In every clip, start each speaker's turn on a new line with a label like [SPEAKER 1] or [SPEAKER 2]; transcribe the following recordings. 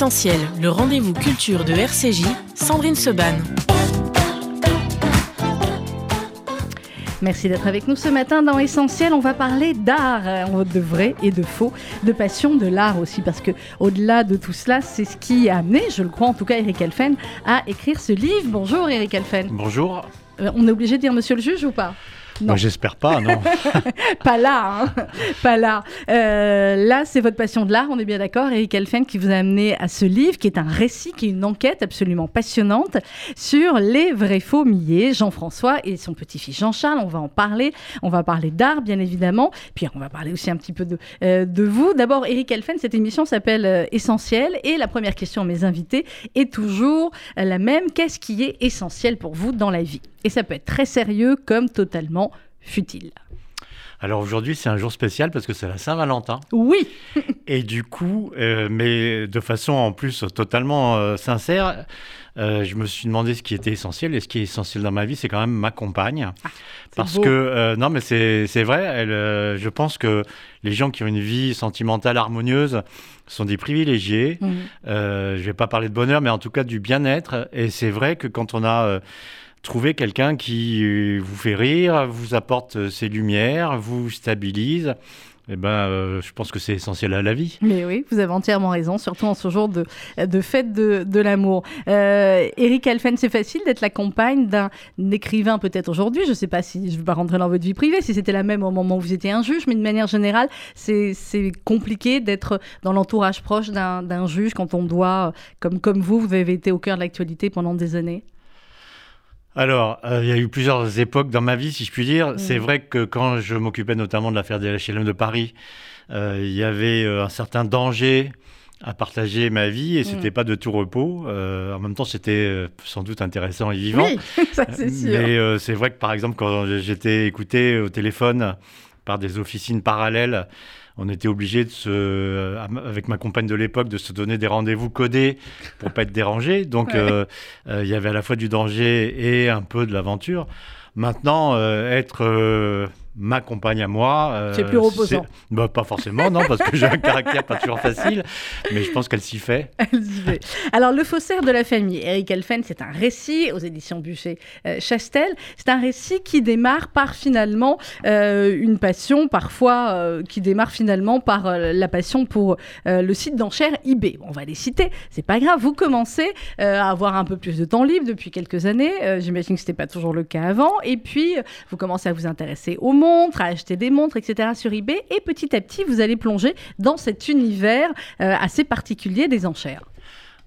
[SPEAKER 1] Essentiel, le rendez-vous culture de RCJ, Sandrine Seban.
[SPEAKER 2] Merci d'être avec nous ce matin dans Essentiel. On va parler d'art, euh, de vrai et de faux, de passion, de l'art aussi, parce que au-delà de tout cela, c'est ce qui a amené, je le crois en tout cas, Eric Elfen à écrire ce livre. Bonjour Eric Elfen.
[SPEAKER 3] Bonjour.
[SPEAKER 2] Euh, on est obligé de dire Monsieur le juge ou pas?
[SPEAKER 3] Non. J'espère pas, non.
[SPEAKER 2] pas là, hein. pas là. Euh, là, c'est votre passion de l'art, on est bien d'accord, Eric Elfen, qui vous a amené à ce livre, qui est un récit, qui est une enquête absolument passionnante sur les vrais faux millets, Jean-François et son petit-fils Jean-Charles. On va en parler. On va parler d'art, bien évidemment. Puis on va parler aussi un petit peu de, euh, de vous. D'abord, Eric Elfen, cette émission s'appelle euh, Essentiel. Et la première question à mes invités est toujours la même. Qu'est-ce qui est essentiel pour vous dans la vie? Et ça peut être très sérieux comme totalement futile.
[SPEAKER 3] Alors aujourd'hui, c'est un jour spécial parce que c'est la Saint-Valentin.
[SPEAKER 2] Oui.
[SPEAKER 3] et du coup, euh, mais de façon en plus totalement euh, sincère, euh, je me suis demandé ce qui était essentiel. Et ce qui est essentiel dans ma vie, c'est quand même ma compagne. Ah, parce que, non, mais c'est vrai, elle, je pense que les gens qui ont une vie sentimentale harmonieuse sont des privilégiés. Mmh. je ne vais pas parler de bonheur, mais en tout cas du bien-être. Et c'est vrai que quand on a Trouver quelqu'un qui euh, vous fait rire, vous apporte euh, ses lumières, vous stabilise. Eh ben, euh, je pense que c'est essentiel à la vie.
[SPEAKER 2] Mais oui, vous avez entièrement raison, surtout en ce jour de, de fête de, de l'amour. Euh, Eric Alphen, c'est facile d'être la compagne d'un écrivain peut-être aujourd'hui. Je ne sais pas si je ne vais pas rentrer dans votre vie privée, si c'était la même au moment où vous étiez un juge, mais de manière générale, c'est compliqué d'être dans l'entourage proche d'un juge quand on doit, comme, comme vous, vous avez été au cœur de l'actualité pendant des années.
[SPEAKER 3] Alors, euh, il y a eu plusieurs époques dans ma vie, si je puis dire. Mm. C'est vrai que quand je m'occupais notamment de l'affaire des HLM de Paris, euh, il y avait euh, un certain danger à partager ma vie et mm. c'était pas de tout repos. en même temps, c'était sans doute intéressant et vivant.
[SPEAKER 2] Oui, ça c'est sûr.
[SPEAKER 3] Mais c'est vrai que par exemple, quand j'étais écouté au téléphone par des officines parallèles, on était obligé de se, euh, avec ma compagne de l'époque, de se donner des rendez-vous codés pour pas être dérangé. Donc, euh, euh, il y avait à la fois du danger et un peu de l'aventure. Maintenant, être ma compagne à moi.
[SPEAKER 2] Euh, c'est plus reposant.
[SPEAKER 3] Bah, pas forcément, non, parce que j'ai un caractère pas toujours facile, mais je pense qu'elle s'y fait.
[SPEAKER 2] Elle s'y fait. Alors, Le faussaire de la famille, Eric Elfen, c'est un récit aux éditions Bûcher-Chastel. Euh, c'est un récit qui démarre par finalement euh, une passion, parfois qui démarre finalement par la passion pour le site d'enchères eBay. on va les citer, c'est pas grave. Vous commencez à avoir un peu plus de temps libre depuis quelques années. J'imagine que ce n'était pas toujours le cas avant. Et puis, vous commencez à vous intéresser au à acheter des montres, etc. sur eBay. Et petit à petit, vous allez plonger dans cet univers euh, assez particulier des enchères.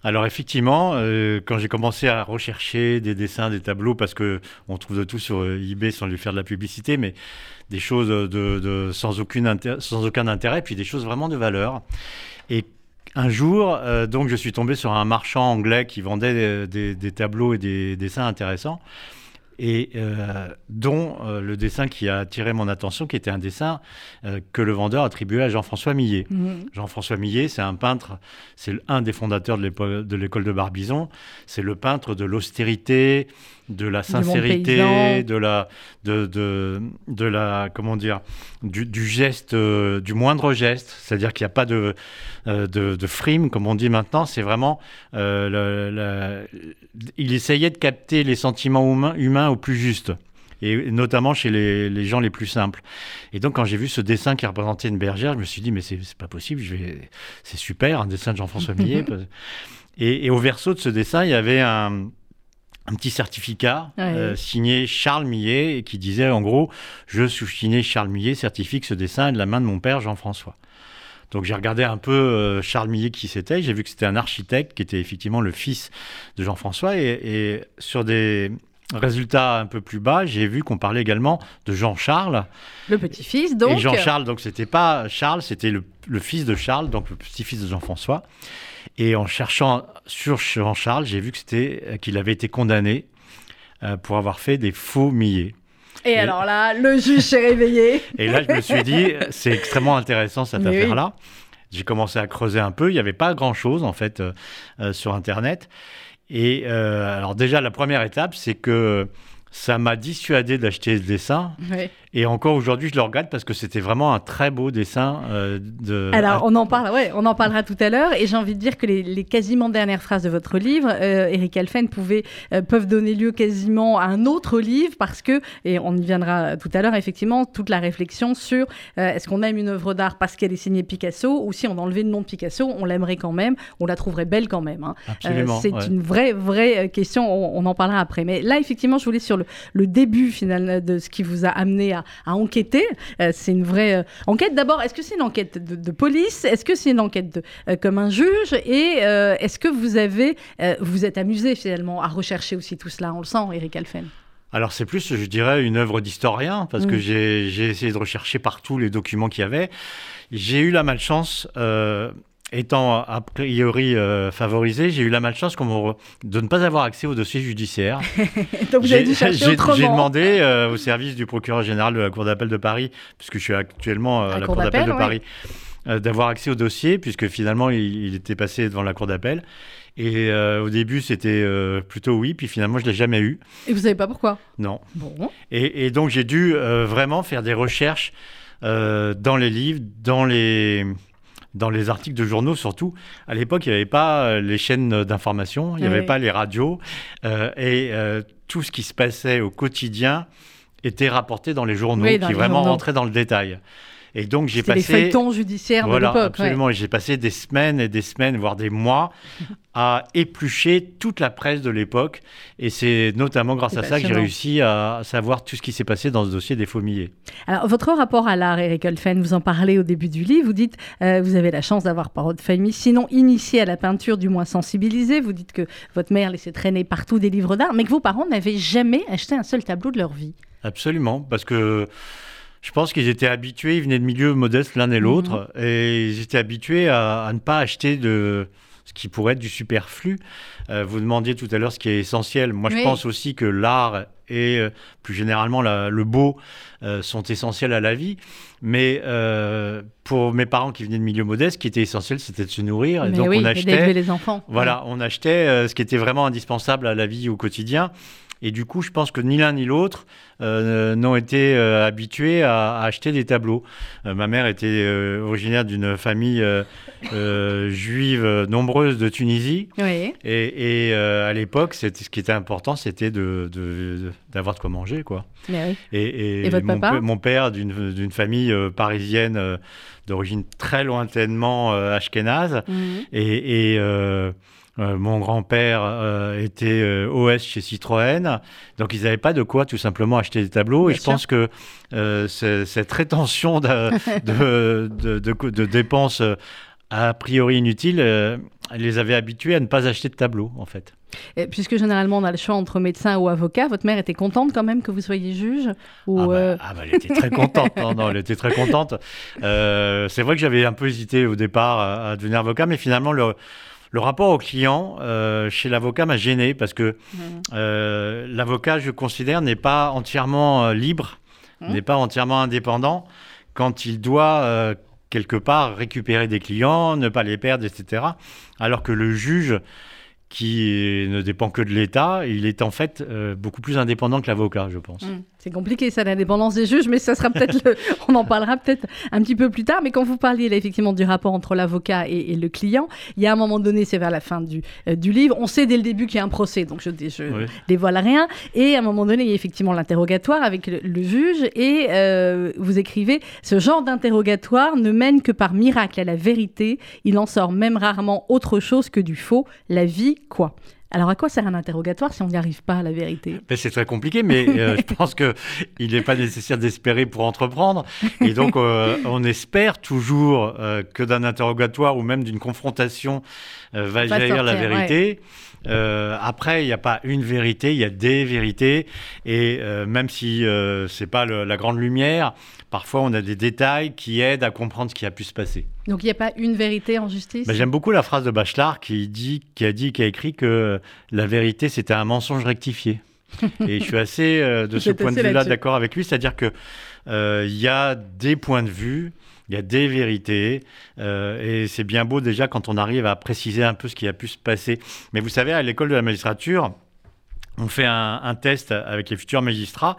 [SPEAKER 3] Alors effectivement, euh, quand j'ai commencé à rechercher des dessins, des tableaux, parce que on trouve de tout sur euh, eBay sans lui faire de la publicité, mais des choses de, sans aucun intérêt, puis des choses vraiment de valeur. Et un jour, donc, je suis tombé sur un marchand anglais qui vendait des tableaux et des dessins intéressants et euh, dont euh, le dessin qui a attiré mon attention, qui était un dessin euh, que le vendeur attribuait à Jean-François Millet. Mhm. Jean-François Millet, c'est un peintre, c'est un des fondateurs de l'école de Barbizon, c'est le peintre de l'austérité, de la sincérité, de la, de, de, de, la, comment dire, du, du geste, du moindre geste, c'est-à-dire qu'il n'y a pas de, de, de, frime, comme on dit maintenant, c'est vraiment, il essayait de capter les sentiments humains, humains au plus juste et notamment chez les, gens les plus simples. Et donc, quand j'ai vu ce dessin qui représentait une bergère, je me suis dit, mais c'est pas possible, je vais... c'est super, un dessin de Jean-François Millet. et, au verso de ce dessin, il y avait un, petit certificat euh, signé Charles Millet et qui disait, en gros, je signé Charles Millet, certifie que ce dessin est de la main de mon père Jean-François. Donc j'ai regardé un peu euh, Charles Millet qui c'était, j'ai vu que c'était un architecte qui était effectivement le fils de Jean-François et sur des Résultat un peu plus bas, j'ai vu qu'on parlait également de Jean-Charles.
[SPEAKER 2] Le petit-fils, donc.
[SPEAKER 3] Et Jean-Charles, donc c'était pas Charles, c'était le, fils de Charles, donc le petit-fils de Jean-François. Et en cherchant sur Jean-Charles, j'ai vu que c'était euh, qu'il avait été condamné euh, pour avoir fait des faux millets.
[SPEAKER 2] Et, alors là, le juge s'est réveillé.
[SPEAKER 3] Et là, je me suis dit, c'est extrêmement intéressant cette affaire-là. J'ai commencé à creuser un peu. Il n'y avait pas grand-chose, en fait, euh, sur Internet. Et euh, alors déjà, la première étape, c'est que ça m'a dissuadé d'acheter ce dessin. Et encore aujourd'hui, je le regarde parce que c'était vraiment un très beau dessin euh, de.
[SPEAKER 2] Alors, on en parle, ouais, on en parlera tout à l'heure. Et j'ai envie de dire que les, quasiment dernières phrases de votre livre, euh, Eric Alphen, pouvait, euh, peuvent donner lieu quasiment à un autre livre parce que, et on y viendra tout à l'heure, effectivement, toute la réflexion sur est-ce qu'on aime une œuvre d'art parce qu'elle est signée Picasso ou si on enlevait le nom de Picasso, on l'aimerait quand même, on la trouverait belle quand même. Hein.
[SPEAKER 3] Absolument.
[SPEAKER 2] c'est une vraie, vraie question. On, en parlera après. Mais là, effectivement, je voulais sur le, le début final de ce qui vous a amené à à, enquêter. Euh, c'est une vraie euh, enquête. D'abord, est-ce que c'est une enquête de, police? Est-ce que c'est une enquête de, euh, comme un juge? Et est-ce que vous avez, vous êtes amusé finalement à rechercher aussi tout cela? On le sent, Eric Alphen.
[SPEAKER 3] Alors c'est plus, je dirais, une œuvre d'historien, parce que mm. j'ai essayé de rechercher partout les documents qu'il y avait. J'ai eu la malchance, étant a priori euh, favorisé, j'ai eu la malchance de ne pas avoir accès au dossier judiciaire.
[SPEAKER 2] Donc vous avez dû chercher autrement.
[SPEAKER 3] J'ai demandé euh, au service du procureur général de la Cour d'appel de Paris, puisque je suis actuellement euh, à la Cour d'appel de Paris, d'avoir accès au dossier, puisque finalement il, était passé devant la Cour d'appel. Et au début, c'était plutôt oui, puis finalement, je ne l'ai jamais eu.
[SPEAKER 2] Et vous savez pas pourquoi?
[SPEAKER 3] Non. Bon. Et, et donc, j'ai dû vraiment faire des recherches dans les livres, dans les dans les articles de journaux surtout. À l'époque, il n'y avait pas euh, les chaînes d'information, il n'y avait pas les radios, euh, et euh, tout ce qui se passait au quotidien était rapporté dans les journaux, qui vraiment rentraient dans le détail.
[SPEAKER 2] Et donc j'ai passé. Les feuilletons judiciaires de l'époque.
[SPEAKER 3] Absolument. Et j'ai passé des semaines et des semaines, voire des mois, à éplucher toute la presse de l'époque. Et c'est notamment grâce à ça que j'ai réussi à savoir tout ce qui s'est passé dans ce dossier des Faumiers.
[SPEAKER 2] Alors, votre rapport à l'art, Eric Olfen, vous en parlez au début du livre. Vous dites, euh, vous avez la chance d'avoir parole de famille, sinon initié à la peinture, du moins sensibilisé. Vous dites que votre mère laissait traîner partout des livres d'art, mais que vos parents n'avaient jamais acheté un seul tableau de leur vie.
[SPEAKER 3] Absolument, parce que je pense qu'ils étaient habitués, ils venaient de milieux modestes l'un et mhm. l'autre, et ils étaient habitués à, ne pas acheter de ce qui pourrait être du superflu. Euh, vous demandiez tout à l'heure ce qui est essentiel. Moi, je pense aussi que l'art et euh, plus généralement le beau euh, sont essentiels à la vie. Mais pour mes parents qui venaient de milieux modestes, ce qui était essentiel, c'était de se nourrir.
[SPEAKER 2] et donc on achetait. les enfants.
[SPEAKER 3] Voilà, on achetait ce qui était vraiment indispensable à la vie au quotidien. Et du coup, je pense que ni l'un ni l'autre euh, n'ont été euh, habitués à, acheter des tableaux. Euh, ma mère était originaire d'une famille juive nombreuse de Tunisie.
[SPEAKER 2] Oui.
[SPEAKER 3] Et, à l'époque, ce qui était important, c'était d'avoir de, de, quoi manger. Quoi.
[SPEAKER 2] oui.
[SPEAKER 3] Et,
[SPEAKER 2] et, votre
[SPEAKER 3] mon,
[SPEAKER 2] papa
[SPEAKER 3] mon père, d'une famille parisienne d'origine très lointainement ashkénaze. Mhm. Et. Euh, mon grand-père euh, était euh, OS chez Citroën, donc ils n'avaient pas de quoi tout simplement acheter des tableaux. et je pense que cette rétention de, de, de, dépenses a priori inutiles les avait habitués à ne pas acheter de tableaux, en fait.
[SPEAKER 2] Et puisque généralement on a le choix entre médecin ou avocat, votre mère était contente quand même que vous soyez juge ou
[SPEAKER 3] ah, bah, ah bah, elle était très contente. non, elle était très contente. c'est vrai que j'avais un peu hésité au départ à devenir avocat, mais finalement le le rapport au client euh, chez l'avocat m'a gêné parce que mmh. euh, l'avocat, je considère, n'est pas entièrement euh, libre, mmh. n'est pas entièrement indépendant quand il doit quelque part récupérer des clients, ne pas les perdre, etc. Alors que le juge qui ne dépend que de l'État, il est en fait beaucoup plus indépendant que l'avocat, je pense. Mmh.
[SPEAKER 2] C'est compliqué ça, l'indépendance des juges, mais ça sera peut-être, on en parlera peut-être un petit peu plus tard. Mais quand vous parliez là, effectivement du rapport entre l'avocat et, le client, il y a un moment donné, c'est vers la fin du, euh, du livre, on sait dès le début qu'il y a un procès, donc je, je dévoile rien. Et à un moment donné, il y a effectivement l'interrogatoire avec le, juge, et euh, vous écrivez ce genre d'interrogatoire ne mène que par miracle à la vérité. Il en sort même rarement autre chose que du faux. La vie, quoi? Alors à quoi sert un interrogatoire si on n'y arrive pas à la vérité?
[SPEAKER 3] Ben, C'est très compliqué, mais euh, je pense qu'il n'est pas nécessaire d'espérer pour entreprendre. Et donc euh, on espère toujours euh, que d'un interrogatoire ou même d'une confrontation va jaillir la vérité. Après, il n'y a pas une vérité, il y a des vérités. Et même si ce n'est pas la grande lumière, parfois on a des détails qui aident à comprendre ce qui a pu se passer.
[SPEAKER 2] Donc il n'y a pas une vérité en justice?
[SPEAKER 3] J'aime beaucoup la phrase de Bachelard qui, dit, qui a dit, qui a écrit que la vérité c'était un mensonge rectifié. Et je suis assez, euh, de ce point de vue-là, d'accord avec lui, c'est-à-dire euh, il y a des points de vue, il y a des vérités, euh, et c'est bien beau déjà quand on arrive à préciser un peu ce qui a pu se passer. Mais vous savez, à l'école de la magistrature, on fait un, test avec les futurs magistrats,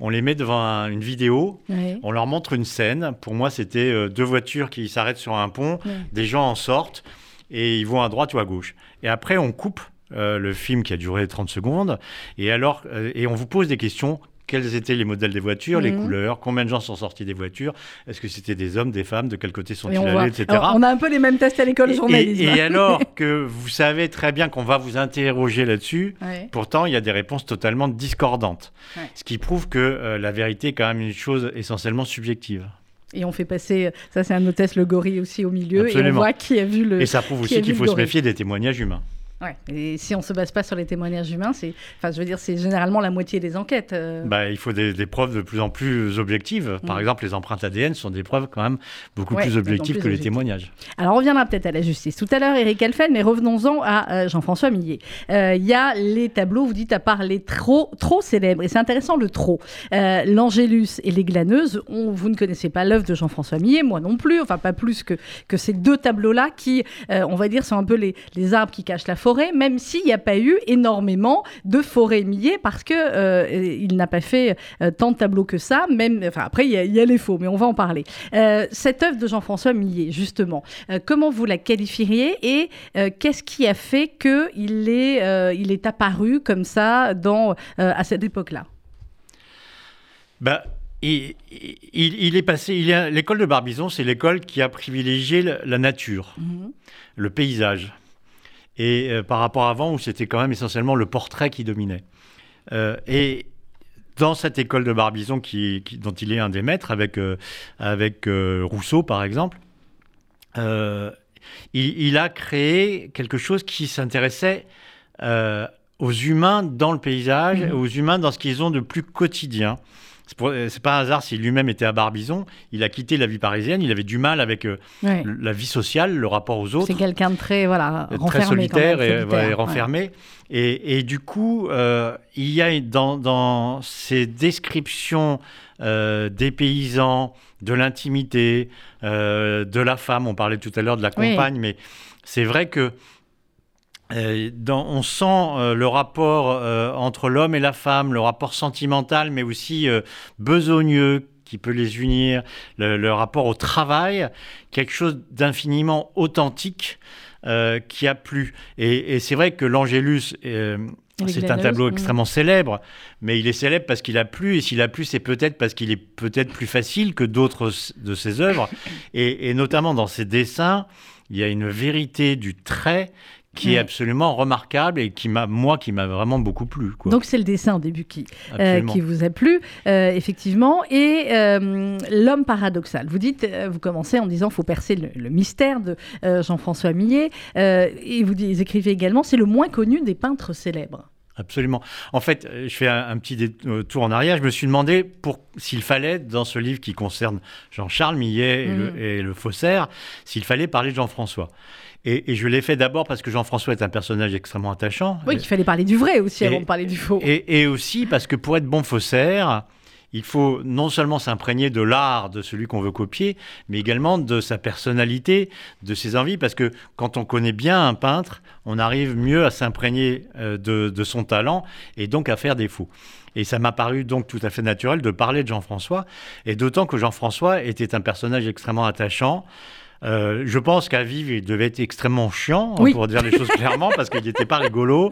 [SPEAKER 3] on les met devant une vidéo, on leur montre une scène. Pour moi, c'était euh, deux voitures qui s'arrêtent sur un pont, des gens en sortent et ils vont à droite ou à gauche. Et après, on coupe euh, le film qui a duré 30 secondes et alors euh, et on vous pose des questions quels étaient les modèles des voitures, les mhm. couleurs, combien de gens sont sortis des voitures, est-ce que c'était des hommes, des femmes, de quel côté sont-ils allés, etc.
[SPEAKER 2] on a un peu les mêmes tests à l'école journalisme.
[SPEAKER 3] Et, alors que vous savez très bien qu'on va vous interroger là-dessus, pourtant il y a des réponses totalement discordantes. Ce qui prouve que euh, la vérité est quand même une chose essentiellement subjective.
[SPEAKER 2] Et on fait passer, ça c'est un autre test, le gorille aussi au milieu, et on voit qui a vu le.
[SPEAKER 3] Et ça prouve aussi qu'il faut se méfier des témoignages humains.
[SPEAKER 2] Ouais. Et si on se base pas sur les témoignages humains, c'est, enfin, je veux dire, c'est généralement la moitié des enquêtes. Euh.
[SPEAKER 3] Bah, il faut des, preuves de plus en plus objectives. Par mm. exemple, les empreintes ADN sont des preuves quand même beaucoup plus objectives que les témoignages.
[SPEAKER 2] Alors, on reviendra peut-être à la justice tout à l'heure, Eric Elfen, mais revenons-en à euh, Jean-François Millet. Euh, il y a les tableaux, vous dites à part les trop, trop célèbres, et c'est intéressant le trop. L'Angélus et les glaneuses, on, vous ne connaissez pas l'œuvre de Jean-François Millet, moi non plus, enfin pas plus que, que ces deux tableaux-là qui, on va dire, sont un peu les, les arbres qui cachent la forêt même s'il n'y a pas eu énormément de forêts millées, parce que euh, il n'a pas fait euh, tant de tableaux que ça. Même, enfin, après, il y, a les faux, mais on va en parler. Euh, cette œuvre de Jean-François Millet, justement, comment vous la qualifieriez et qu'est-ce qui a fait qu'il est, il est apparu comme ça dans, à cette époque-là?
[SPEAKER 3] Bah, il, il, est passé. L'école de Barbizon, c'est l'école qui a privilégié la, nature, mhm. le paysage et euh, par rapport à avant où c'était quand même essentiellement le portrait qui dominait. Euh, et dans cette école de Barbizon qui, dont il est un des maîtres, avec, euh, avec Rousseau par exemple, il, a créé quelque chose qui s'intéressait aux humains dans le paysage, mmh. aux humains dans ce qu'ils ont de plus quotidien. C'est pas un hasard s'il lui-même était à Barbizon. Il a quitté la vie parisienne. Il avait du mal avec euh, la vie sociale, le rapport aux autres.
[SPEAKER 2] C'est quelqu'un de très voilà
[SPEAKER 3] très solitaire, et, renfermé. Et, du coup, euh, il y a dans, dans ces descriptions euh, des paysans, de l'intimité, de la femme. On parlait tout à l'heure de la compagne, mais c'est vrai que euh, on sent euh, le rapport euh, entre l'homme et la femme, le rapport sentimental, mais aussi besogneux qui peut les unir, le, rapport au travail, quelque chose d'infiniment authentique qui a plu. Et, c'est vrai que l'Angélus, c'est un tableau extrêmement célèbre, mais il est célèbre parce qu'il a plu, et s'il a plu, c'est peut-être parce qu'il est peut-être plus facile que d'autres de ses œuvres, et, et notamment dans ses dessins, il y a une vérité du trait qui est absolument remarquable et qui m'a, moi, qui m'a vraiment beaucoup plu.
[SPEAKER 2] Donc c'est le dessin au début qui, euh, qui vous a plu, euh, effectivement. Et euh, l'homme paradoxal. Vous dites, vous commencez en disant, faut percer le, mystère de Jean-François Millet. et vous, écrivez également, c'est le moins connu des peintres célèbres.
[SPEAKER 3] Absolument. En fait, je fais un, petit tour en arrière. Je me suis demandé pour s'il fallait, dans ce livre qui concerne Jean-Charles Millet et, le, mmh. et le faussaire, s'il fallait parler de Jean-François. Et, je l'ai fait d'abord parce que Jean-François est un personnage extrêmement attachant.
[SPEAKER 2] Oui, qu'il fallait parler du vrai aussi avant de parler du faux.
[SPEAKER 3] Et, aussi parce que pour être bon faussaire, il faut non seulement s'imprégner de l'art de celui qu'on veut copier, mais également de sa personnalité, de ses envies, parce que quand on connaît bien un peintre, on arrive mieux à s'imprégner euh, de, de, son talent et donc à faire des faux. Et ça m'a paru donc tout à fait naturel de parler de Jean-François, et d'autant que Jean-François était un personnage extrêmement attachant. Euh, je pense qu'à vivre, il devait être extrêmement chiant, hein, pour dire les choses clairement, parce qu'il n'était pas rigolo.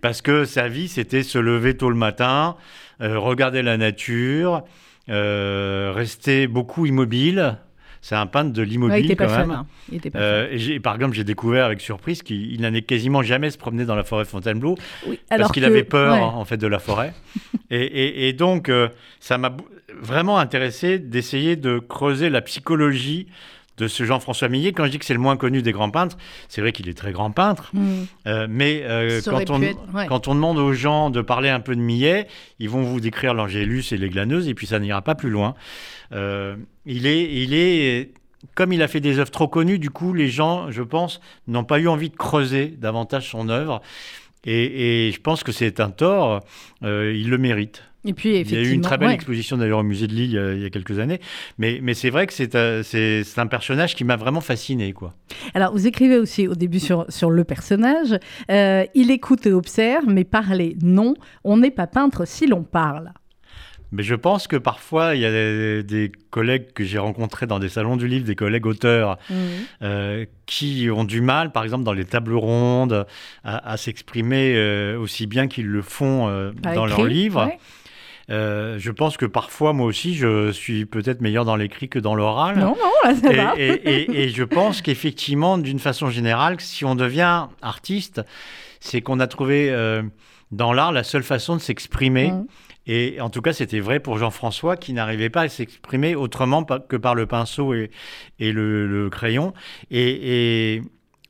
[SPEAKER 3] Parce que sa vie, c'était se lever tôt le matin, euh, regarder la nature, euh, rester beaucoup immobile. C'est un peintre de l'immobilier quand même. Hein. et par exemple, j'ai découvert avec surprise qu'il n'allait quasiment jamais se promener dans la forêt Fontainebleau parce qu'il avait peur en fait de la forêt. et, et, donc, ça m'a vraiment intéressé d'essayer de creuser la psychologie de ce Jean-François Millet. Quand je dis que c'est le moins connu des grands peintres, c'est vrai qu'il est très grand peintre, mm. euh, mais euh, quand, on, quand on demande aux gens de parler un peu de Millet, ils vont vous décrire l'Angélus et les glaneuses, et puis ça n'ira pas plus loin. Euh, il, est, il est, comme il a fait des œuvres trop connues, du coup, les gens, je pense, n'ont pas eu envie de creuser davantage son œuvre. Et, et je pense que c'est un tort, il le mérite.
[SPEAKER 2] Et puis,
[SPEAKER 3] il y a eu une très belle exposition d'ailleurs au musée de Lille il y a, quelques années. Mais, mais c'est vrai que c'est un personnage qui m'a vraiment fasciné. Quoi.
[SPEAKER 2] Alors, vous écrivez aussi au début sur, sur le personnage il écoute et observe, mais parler, non. On n'est pas peintre si l'on parle.
[SPEAKER 3] Mais je pense que parfois, il y a des, collègues que j'ai rencontrés dans des salons du livre, des collègues auteurs, mmh. euh, qui ont du mal, par exemple, dans les tables rondes, à, s'exprimer euh, aussi bien qu'ils le font euh, dans leurs livres. Je pense que parfois, moi aussi, je suis peut-être meilleur dans l'écrit que dans l'oral.
[SPEAKER 2] Non, non, là, ça
[SPEAKER 3] et,
[SPEAKER 2] va.
[SPEAKER 3] Et, et, je pense qu'effectivement, d'une façon générale, si on devient artiste, c'est qu'on a trouvé dans l'art la seule façon de s'exprimer. Mmh. Et en tout cas, c'était vrai pour Jean-François qui n'arrivait pas à s'exprimer autrement que par le pinceau et, le, crayon. Et,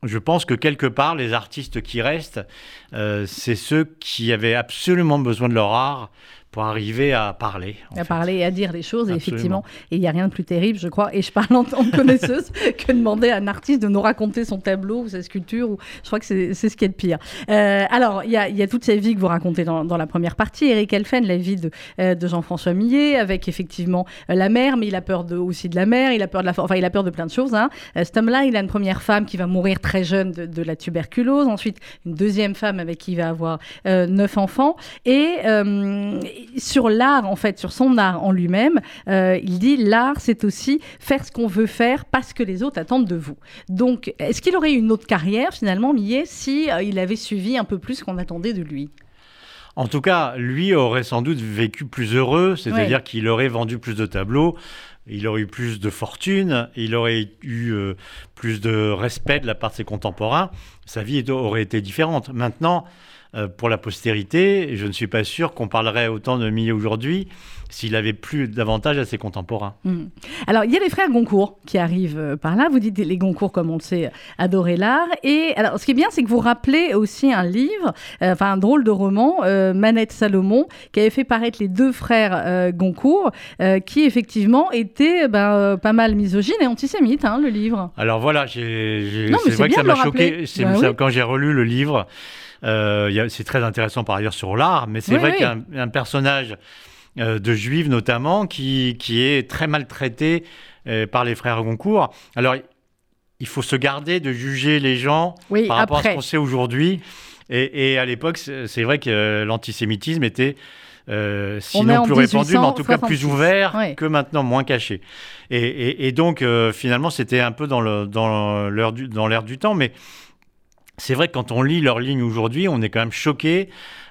[SPEAKER 3] je pense que quelque part, les artistes qui restent, euh, c'est ceux qui avaient absolument besoin de leur art pour arriver à parler.
[SPEAKER 2] À parler et à dire les choses, effectivement. Et il n'y a rien de plus terrible, je crois, et je parle en tant que connaisseuse, que demander à un artiste de nous raconter son tableau ou sa sculpture. Ou... Je crois que c'est ce qui est de pire. Euh, alors, il y a, y a, toute cette vie que vous racontez dans, dans la première partie. Eric Elfen, la vie de, euh, de Jean-François Millet, avec effectivement euh, la mère, mais il a peur de, aussi de la mère, il a peur de la, enfin, il a peur de plein de choses. Hein. cet homme-là, il a une première femme qui va mourir très jeune de, de, la tuberculose, ensuite une deuxième femme avec qui il va avoir neuf enfants, et sur l'art, en fait, sur son art en lui-même, euh, il dit l'art, c'est aussi faire ce qu'on veut faire parce que les autres attendent de vous. Donc, est-ce qu'il aurait eu une autre carrière, finalement, Millet, si euh, il avait suivi un peu plus ce qu'on attendait de lui?
[SPEAKER 3] En tout cas, lui aurait sans doute vécu plus heureux, c'est-à-dire qu'il aurait vendu plus de tableaux, il aurait eu plus de fortune, il aurait eu euh, plus de respect de la part de ses contemporains, sa vie aurait été différente. Maintenant, euh, pour la postérité, je ne suis pas sûr qu'on parlerait autant de Millet aujourd'hui s'il avait plus davantage à ses contemporains.
[SPEAKER 2] Hmm. Alors, il y a les frères Goncourt qui arrivent euh, par là. Vous dites les Goncourt, comme on le sait, adorer l'art. Et alors, ce qui est bien, c'est que vous rappelez aussi un livre, euh, enfin un drôle de roman, Manette Salomon, qui avait fait paraître les deux frères Goncourt, qui effectivement était ben, pas mal misogyne et antisémite, hein, le livre.
[SPEAKER 3] Alors voilà, c'est vrai que ça m'a choqué. Bah quand j'ai relu le livre. Euh, c'est très intéressant par ailleurs sur l'art, mais c'est vrai qu'il y a un, personnage euh, de juif notamment qui, qui est très maltraité euh, par les frères Goncourt. Alors, il faut se garder de juger les gens par rapport à ce qu'on sait aujourd'hui. Et, à l'époque, c'est vrai que l'antisémitisme était sinon plus répandu, mais en tout cas plus ouvert que maintenant, moins caché. Et, donc, finalement, c'était un peu dans dans du, dans du temps, mais c'est vrai que quand on lit leur ligne aujourd'hui, on est quand même choqué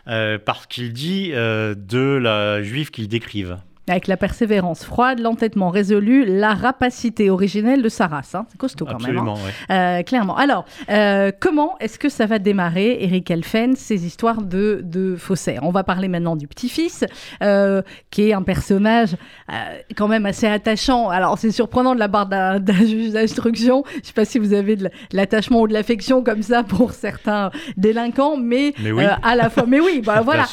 [SPEAKER 3] euh, par ce qu'il dit euh, de la juive qu'ils décrivent.
[SPEAKER 2] Avec la persévérance froide, l'entêtement résolu, la rapacité originelle de sa race. Hein. C'est costaud quand
[SPEAKER 3] même.
[SPEAKER 2] Hein. Euh, clairement. Alors, euh, comment est-ce que ça va démarrer, Eric Elfen, ces histoires de, de faussaires? On va parler maintenant du petit-fils, euh, qui est un personnage quand même assez attachant. Alors, c'est surprenant de la part d'un juge d'instruction. Je ne sais pas si vous avez de l'attachement ou de l'affection comme ça pour certains délinquants, mais, à la fois. Mais oui, bah, voilà.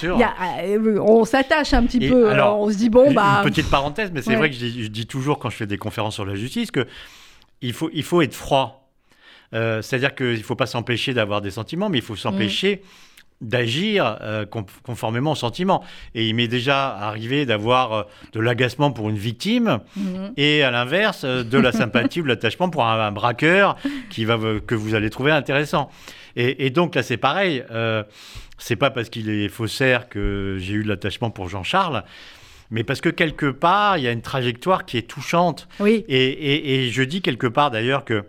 [SPEAKER 2] on s'attache un petit peu. Alors, on se dit, bon, bah,
[SPEAKER 3] une petite parenthèse, mais c'est vrai que je dis, toujours quand je fais des conférences sur la justice que il faut, il faut être froid. Euh, c'est-à-dire qu'il ne faut pas s'empêcher d'avoir des sentiments, mais il faut s'empêcher d'agir euh, conformément aux sentiments. Et il m'est déjà arrivé d'avoir euh, de l'agacement pour une victime mhm. et à l'inverse de la sympathie ou de l'attachement pour un, braqueur qui va, que vous allez trouver intéressant. Et, et donc là, c'est pareil. c'est pas parce qu'il est faussaire que j'ai eu de l'attachement pour Jean-Charles mais parce que quelque part, il y a une trajectoire qui est touchante.
[SPEAKER 2] Oui.
[SPEAKER 3] Et, je dis quelque part d'ailleurs que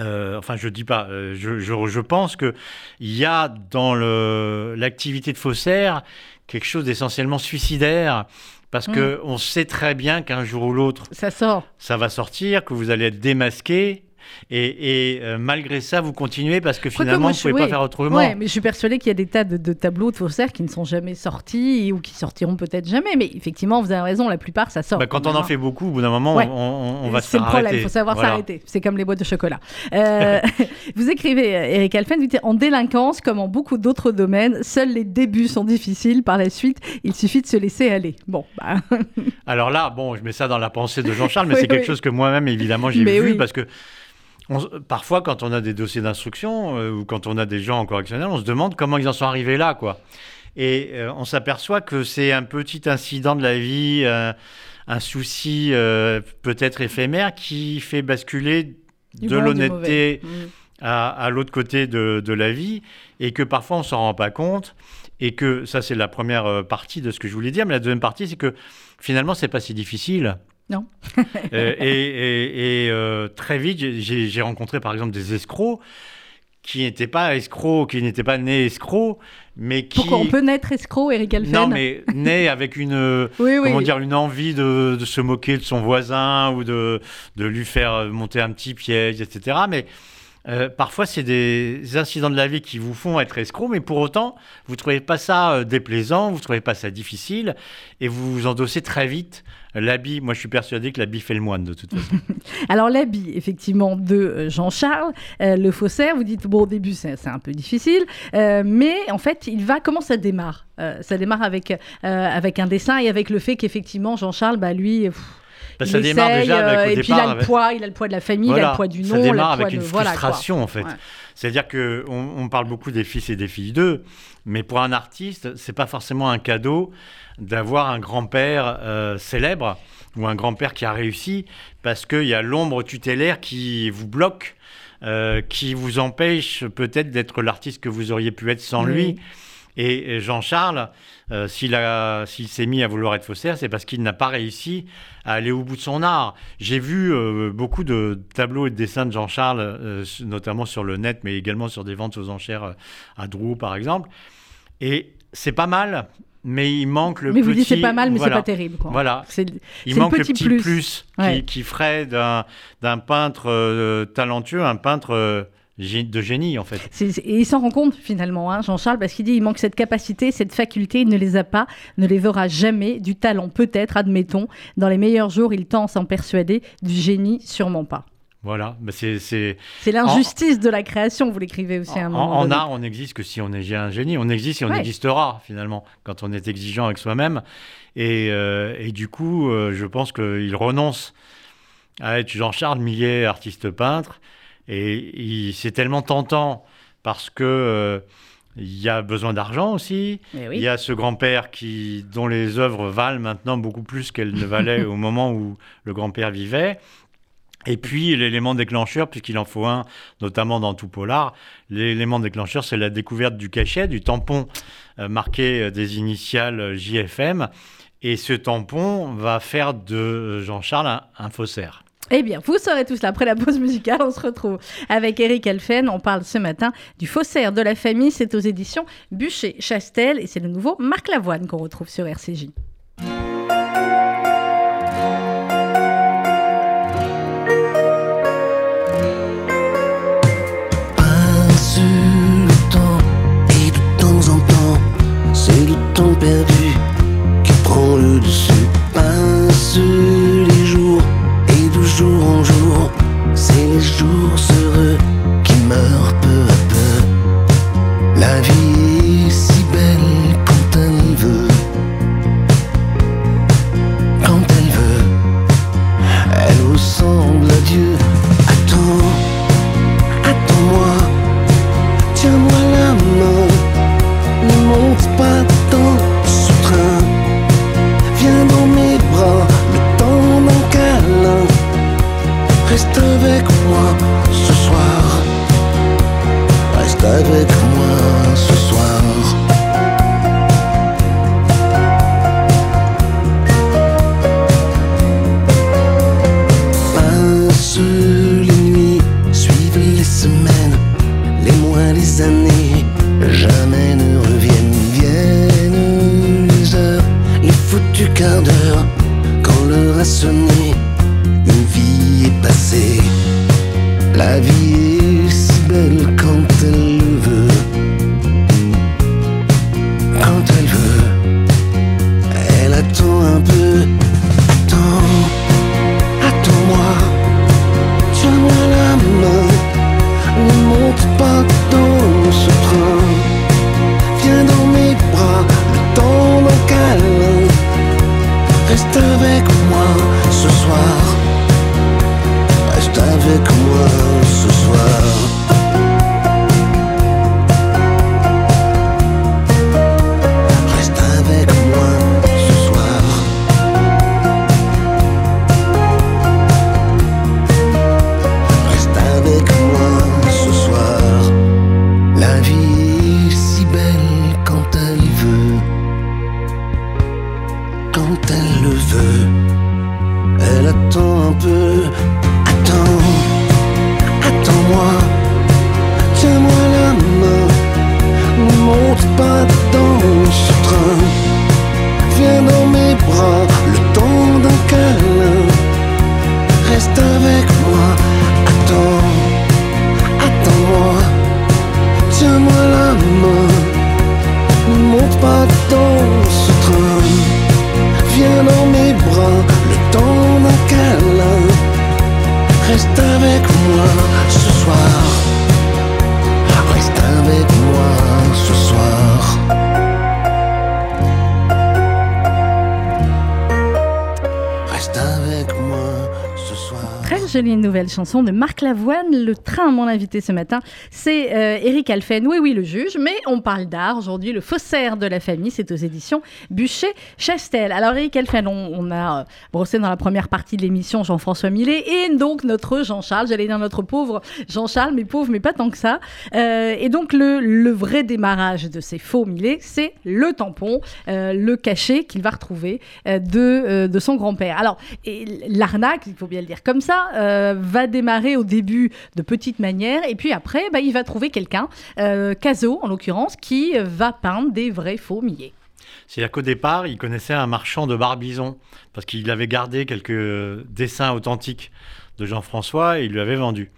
[SPEAKER 3] euh, enfin, je dis pas. Euh, je, je, pense que il y a dans l'activité de faussaire quelque chose d'essentiellement suicidaire. Parce qu'on mm. on sait très bien qu'un jour ou l'autre,
[SPEAKER 2] ça sort.
[SPEAKER 3] Ça va sortir, que vous allez être démasqué, et, euh, malgré ça, vous continuez parce que finalement, vous ne pouvez pas faire autrement.
[SPEAKER 2] Oui, mais je suis persuadée qu'il y a des tas de, tableaux de faussaires qui ne sont jamais sortis ou qui sortiront peut-être jamais. Mais effectivement, vous avez raison, la plupart, ça sort.
[SPEAKER 3] Bah, quand on en fait beaucoup, au bout d'un moment, on, va se
[SPEAKER 2] C'est le problème, il faut savoir s'arrêter. C'est comme les boîtes de chocolat. Euh, vous écrivez, Eric Alphen, vous dites En délinquance, comme en beaucoup d'autres domaines, seuls les débuts sont difficiles. Par la suite, il suffit de se laisser aller. Bon. Bah.
[SPEAKER 3] Alors là, bon, je mets ça dans la pensée de Jean-Charles, mais c'est quelque chose que moi-même, évidemment, j'ai vu parce que parfois, quand on a des dossiers d'instruction euh, ou quand on a des gens en correctionnel, on se demande comment ils en sont arrivés là, quoi. Et euh, on s'aperçoit que c'est un petit incident de la vie, euh, un souci peut-être éphémère qui fait basculer
[SPEAKER 2] Du
[SPEAKER 3] de l'honnêteté
[SPEAKER 2] mauvais. Mm.
[SPEAKER 3] à, à l'autre côté de, de la vie et que parfois on s'en rend pas compte et que ça c'est la première partie de ce que je voulais dire mais la deuxième partie c'est que finalement c'est pas si difficile
[SPEAKER 2] Non.
[SPEAKER 3] Euh, et et- et, euh, très vite j'ai rencontré par exemple des escrocs qui n'étaient pas escrocs qui n'étaient pas nés escrocs mais qui
[SPEAKER 2] Pourquoi on peut naître escroc, Eric Alphen
[SPEAKER 3] non mais nés avec une
[SPEAKER 2] oui, oui.
[SPEAKER 3] comment dire, une envie de, de se moquer de son voisin ou de, de lui faire monter un petit piège, etc. Mais euh, parfois, c'est des incidents de la vie qui vous font être escroc, mais pour autant, vous ne trouvez pas ça déplaisant, vous ne trouvez pas ça difficile, et vous vous endossez très vite l'habit. Moi, je suis persuadé que l'habit fait le moine, de toute façon.
[SPEAKER 2] Alors l'habit, effectivement, de euh, Jean-Charles, euh, le faussaire, vous dites, bon, au début, c'est un peu difficile, euh, mais en fait, il va, comment ça démarre? Ça démarre avec, avec un dessin et avec le fait qu'effectivement, Jean-Charles, bah, lui...
[SPEAKER 3] Bah,
[SPEAKER 2] il
[SPEAKER 3] ça démarre
[SPEAKER 2] essaye,
[SPEAKER 3] déjà avec,
[SPEAKER 2] euh,
[SPEAKER 3] au
[SPEAKER 2] et puis il
[SPEAKER 3] départ,
[SPEAKER 2] a le
[SPEAKER 3] avec-
[SPEAKER 2] poids, il a le poids de la famille, il a le poids du nom,
[SPEAKER 3] ça démarre avec
[SPEAKER 2] de
[SPEAKER 3] une
[SPEAKER 2] voilà, quoi.
[SPEAKER 3] frustration, en fait.
[SPEAKER 2] Ouais.
[SPEAKER 3] C'est-à-dire que on, on parle beaucoup des fils et des filles d'eux, mais pour un artiste, c'est pas forcément un cadeau d'avoir un grand-père euh, célèbre ou un grand-père qui a réussi, parce qu'il y a l'ombre tutélaire qui vous bloque, euh, qui vous empêche peut-être d'être l'artiste que vous auriez pu être sans
[SPEAKER 2] Oui.
[SPEAKER 3] lui. Et Jean-Charles, euh, s'il a- s'il s'est mis à vouloir être faussaire, c'est parce qu'il n'a pas réussi à aller au bout de son art. J'ai vu euh, beaucoup de tableaux et de dessins de Jean-Charles, euh, notamment sur le net, mais également sur des ventes aux enchères à Drouot, par exemple. Et c'est pas mal, mais il manque le
[SPEAKER 2] Mais
[SPEAKER 3] petit...
[SPEAKER 2] vous dites c'est pas mal, mais
[SPEAKER 3] voilà.
[SPEAKER 2] c'est pas terrible. Quoi.
[SPEAKER 3] Voilà,
[SPEAKER 2] C'est
[SPEAKER 3] il
[SPEAKER 2] C'est
[SPEAKER 3] manque le
[SPEAKER 2] petit
[SPEAKER 3] petit
[SPEAKER 2] plus.
[SPEAKER 3] plus,
[SPEAKER 2] Ouais.
[SPEAKER 3] qui, qui ferait d'un d'un peintre talentueux un peintre de génie, en fait.
[SPEAKER 2] Et il s'en rend compte finalement, hein, Jean-Charles, parce qu'il dit il manque cette capacité, cette faculté, il ne les a pas, ne les verra jamais, du talent peut-être, admettons. Dans les meilleurs jours, il tend à s'en persuader, du génie sûrement pas.
[SPEAKER 3] Voilà, mais c'est... c'est-
[SPEAKER 2] l'injustice de la création, vous l'écrivez aussi à un
[SPEAKER 3] En,
[SPEAKER 2] moment
[SPEAKER 3] en art, on n'existe que si on est un génie. On existe et on
[SPEAKER 2] Ouais.
[SPEAKER 3] existera, finalement, quand on est exigeant avec soi-même. Et, euh, et du coup, euh, je pense qu'il renonce à être Jean-Charles Millet, artiste peintre. Et c'est tellement tentant parce que euh, il y a besoin d'argent aussi.
[SPEAKER 2] Oui.
[SPEAKER 3] Il y a ce grand-père qui, dont les œuvres valent maintenant beaucoup plus qu'elles ne valaient au moment où le grand-père vivait. Et puis l'élément déclencheur, puisqu'il en faut un, notamment dans tout polar, l'élément déclencheur, c'est la découverte du cachet, du tampon euh, marqué euh, des initiales JFM. Et ce tampon va faire de Jean-Charles un, un faussaire.
[SPEAKER 2] Eh bien, vous saurez tout cela après la pause musicale. On se retrouve avec Eric Elfen. On parle ce matin du faussaire de la famille. C'est aux éditions Bûcher-Chastel et c'est le nouveau Marc Lavoine qu'on retrouve sur RCJ. Chanson de Marc Lavoine. Mon invité ce matin, c'est euh, Eric Alphen. Oui, oui, le juge, mais on parle d'art aujourd'hui. Le faussaire de la famille, c'est aux éditions Bûcher-Chastel. Alors, Eric Alphen, on, a euh, brossé dans la première partie de l'émission Jean-François Millet et donc notre Jean-Charles. J'allais dire notre pauvre Jean-Charles, mais pauvre, mais pas tant que ça. Euh, et donc, le, vrai démarrage de ces faux Millet, c'est le tampon, le cachet qu'il va retrouver de, de son grand-père. Alors, l'arnaque, il faut bien le dire comme ça, va démarrer au début de petites et puis après, bah, il va trouver quelqu'un, euh, Caso en l'occurrence, qui va peindre des vrais faux millets.
[SPEAKER 3] C'est-à-dire qu'au départ, il connaissait un marchand de Barbizon, parce qu'il avait gardé quelques dessins authentiques de Jean-François et il lui avait vendu.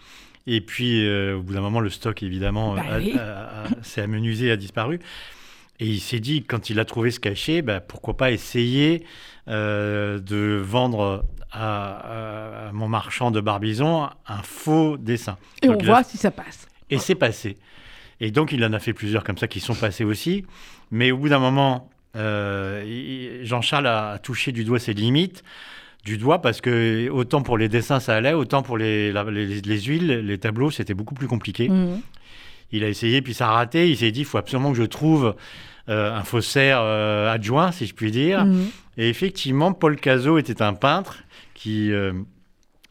[SPEAKER 3] Et puis, euh, au bout d'un moment, le stock, évidemment,
[SPEAKER 2] Bah oui.
[SPEAKER 3] s'est amenuisé, a disparu. Et il s'est dit, quand il a trouvé ce cachet, bah, pourquoi pas essayer euh, de vendre à, à mon marchand de Barbizon un faux dessin.
[SPEAKER 2] Et
[SPEAKER 3] Donc,
[SPEAKER 2] on
[SPEAKER 3] a
[SPEAKER 2] voit si ça passe.
[SPEAKER 3] et c'est passé. Et donc, il en a fait plusieurs comme ça qui sont passés aussi. Mais au bout d'un moment, euh, Jean-Charles a touché du doigt ses limites. Du doigt parce que autant pour les dessins ça allait, autant pour les, la- les, les huiles, les tableaux, c'était beaucoup plus compliqué.
[SPEAKER 2] Mhm.
[SPEAKER 3] Il a essayé, puis ça a raté. Il s'est dit, il faut absolument que je trouve euh, un faussaire euh, adjoint, si je puis dire.
[SPEAKER 2] Mhm.
[SPEAKER 3] Et effectivement, Paul Cazot était un peintre qui euh,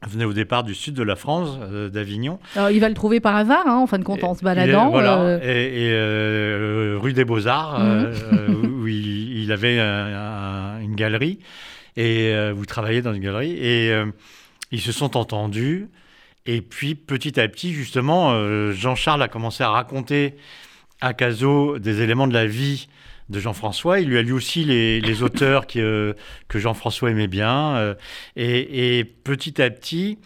[SPEAKER 3] venait au départ du sud de la France, euh, d'Avignon.
[SPEAKER 2] Il va le trouver par hasard, hein, en fin de compte, en se
[SPEAKER 3] est-
[SPEAKER 2] baladant.
[SPEAKER 3] voilà,
[SPEAKER 2] euh,
[SPEAKER 3] et, et, rue des Beaux-Arts, euh, où il, il avait un- un- une galerie, et vous travaillez dans une galerie, et ils se sont entendus. Et puis petit à petit, justement, Jean-Charles a commencé à raconter à Cazot des éléments de la vie de Jean-François. Il lui a lu aussi les, les auteurs qui, euh, que Jean-François aimait bien. euh, et, et petit à petit,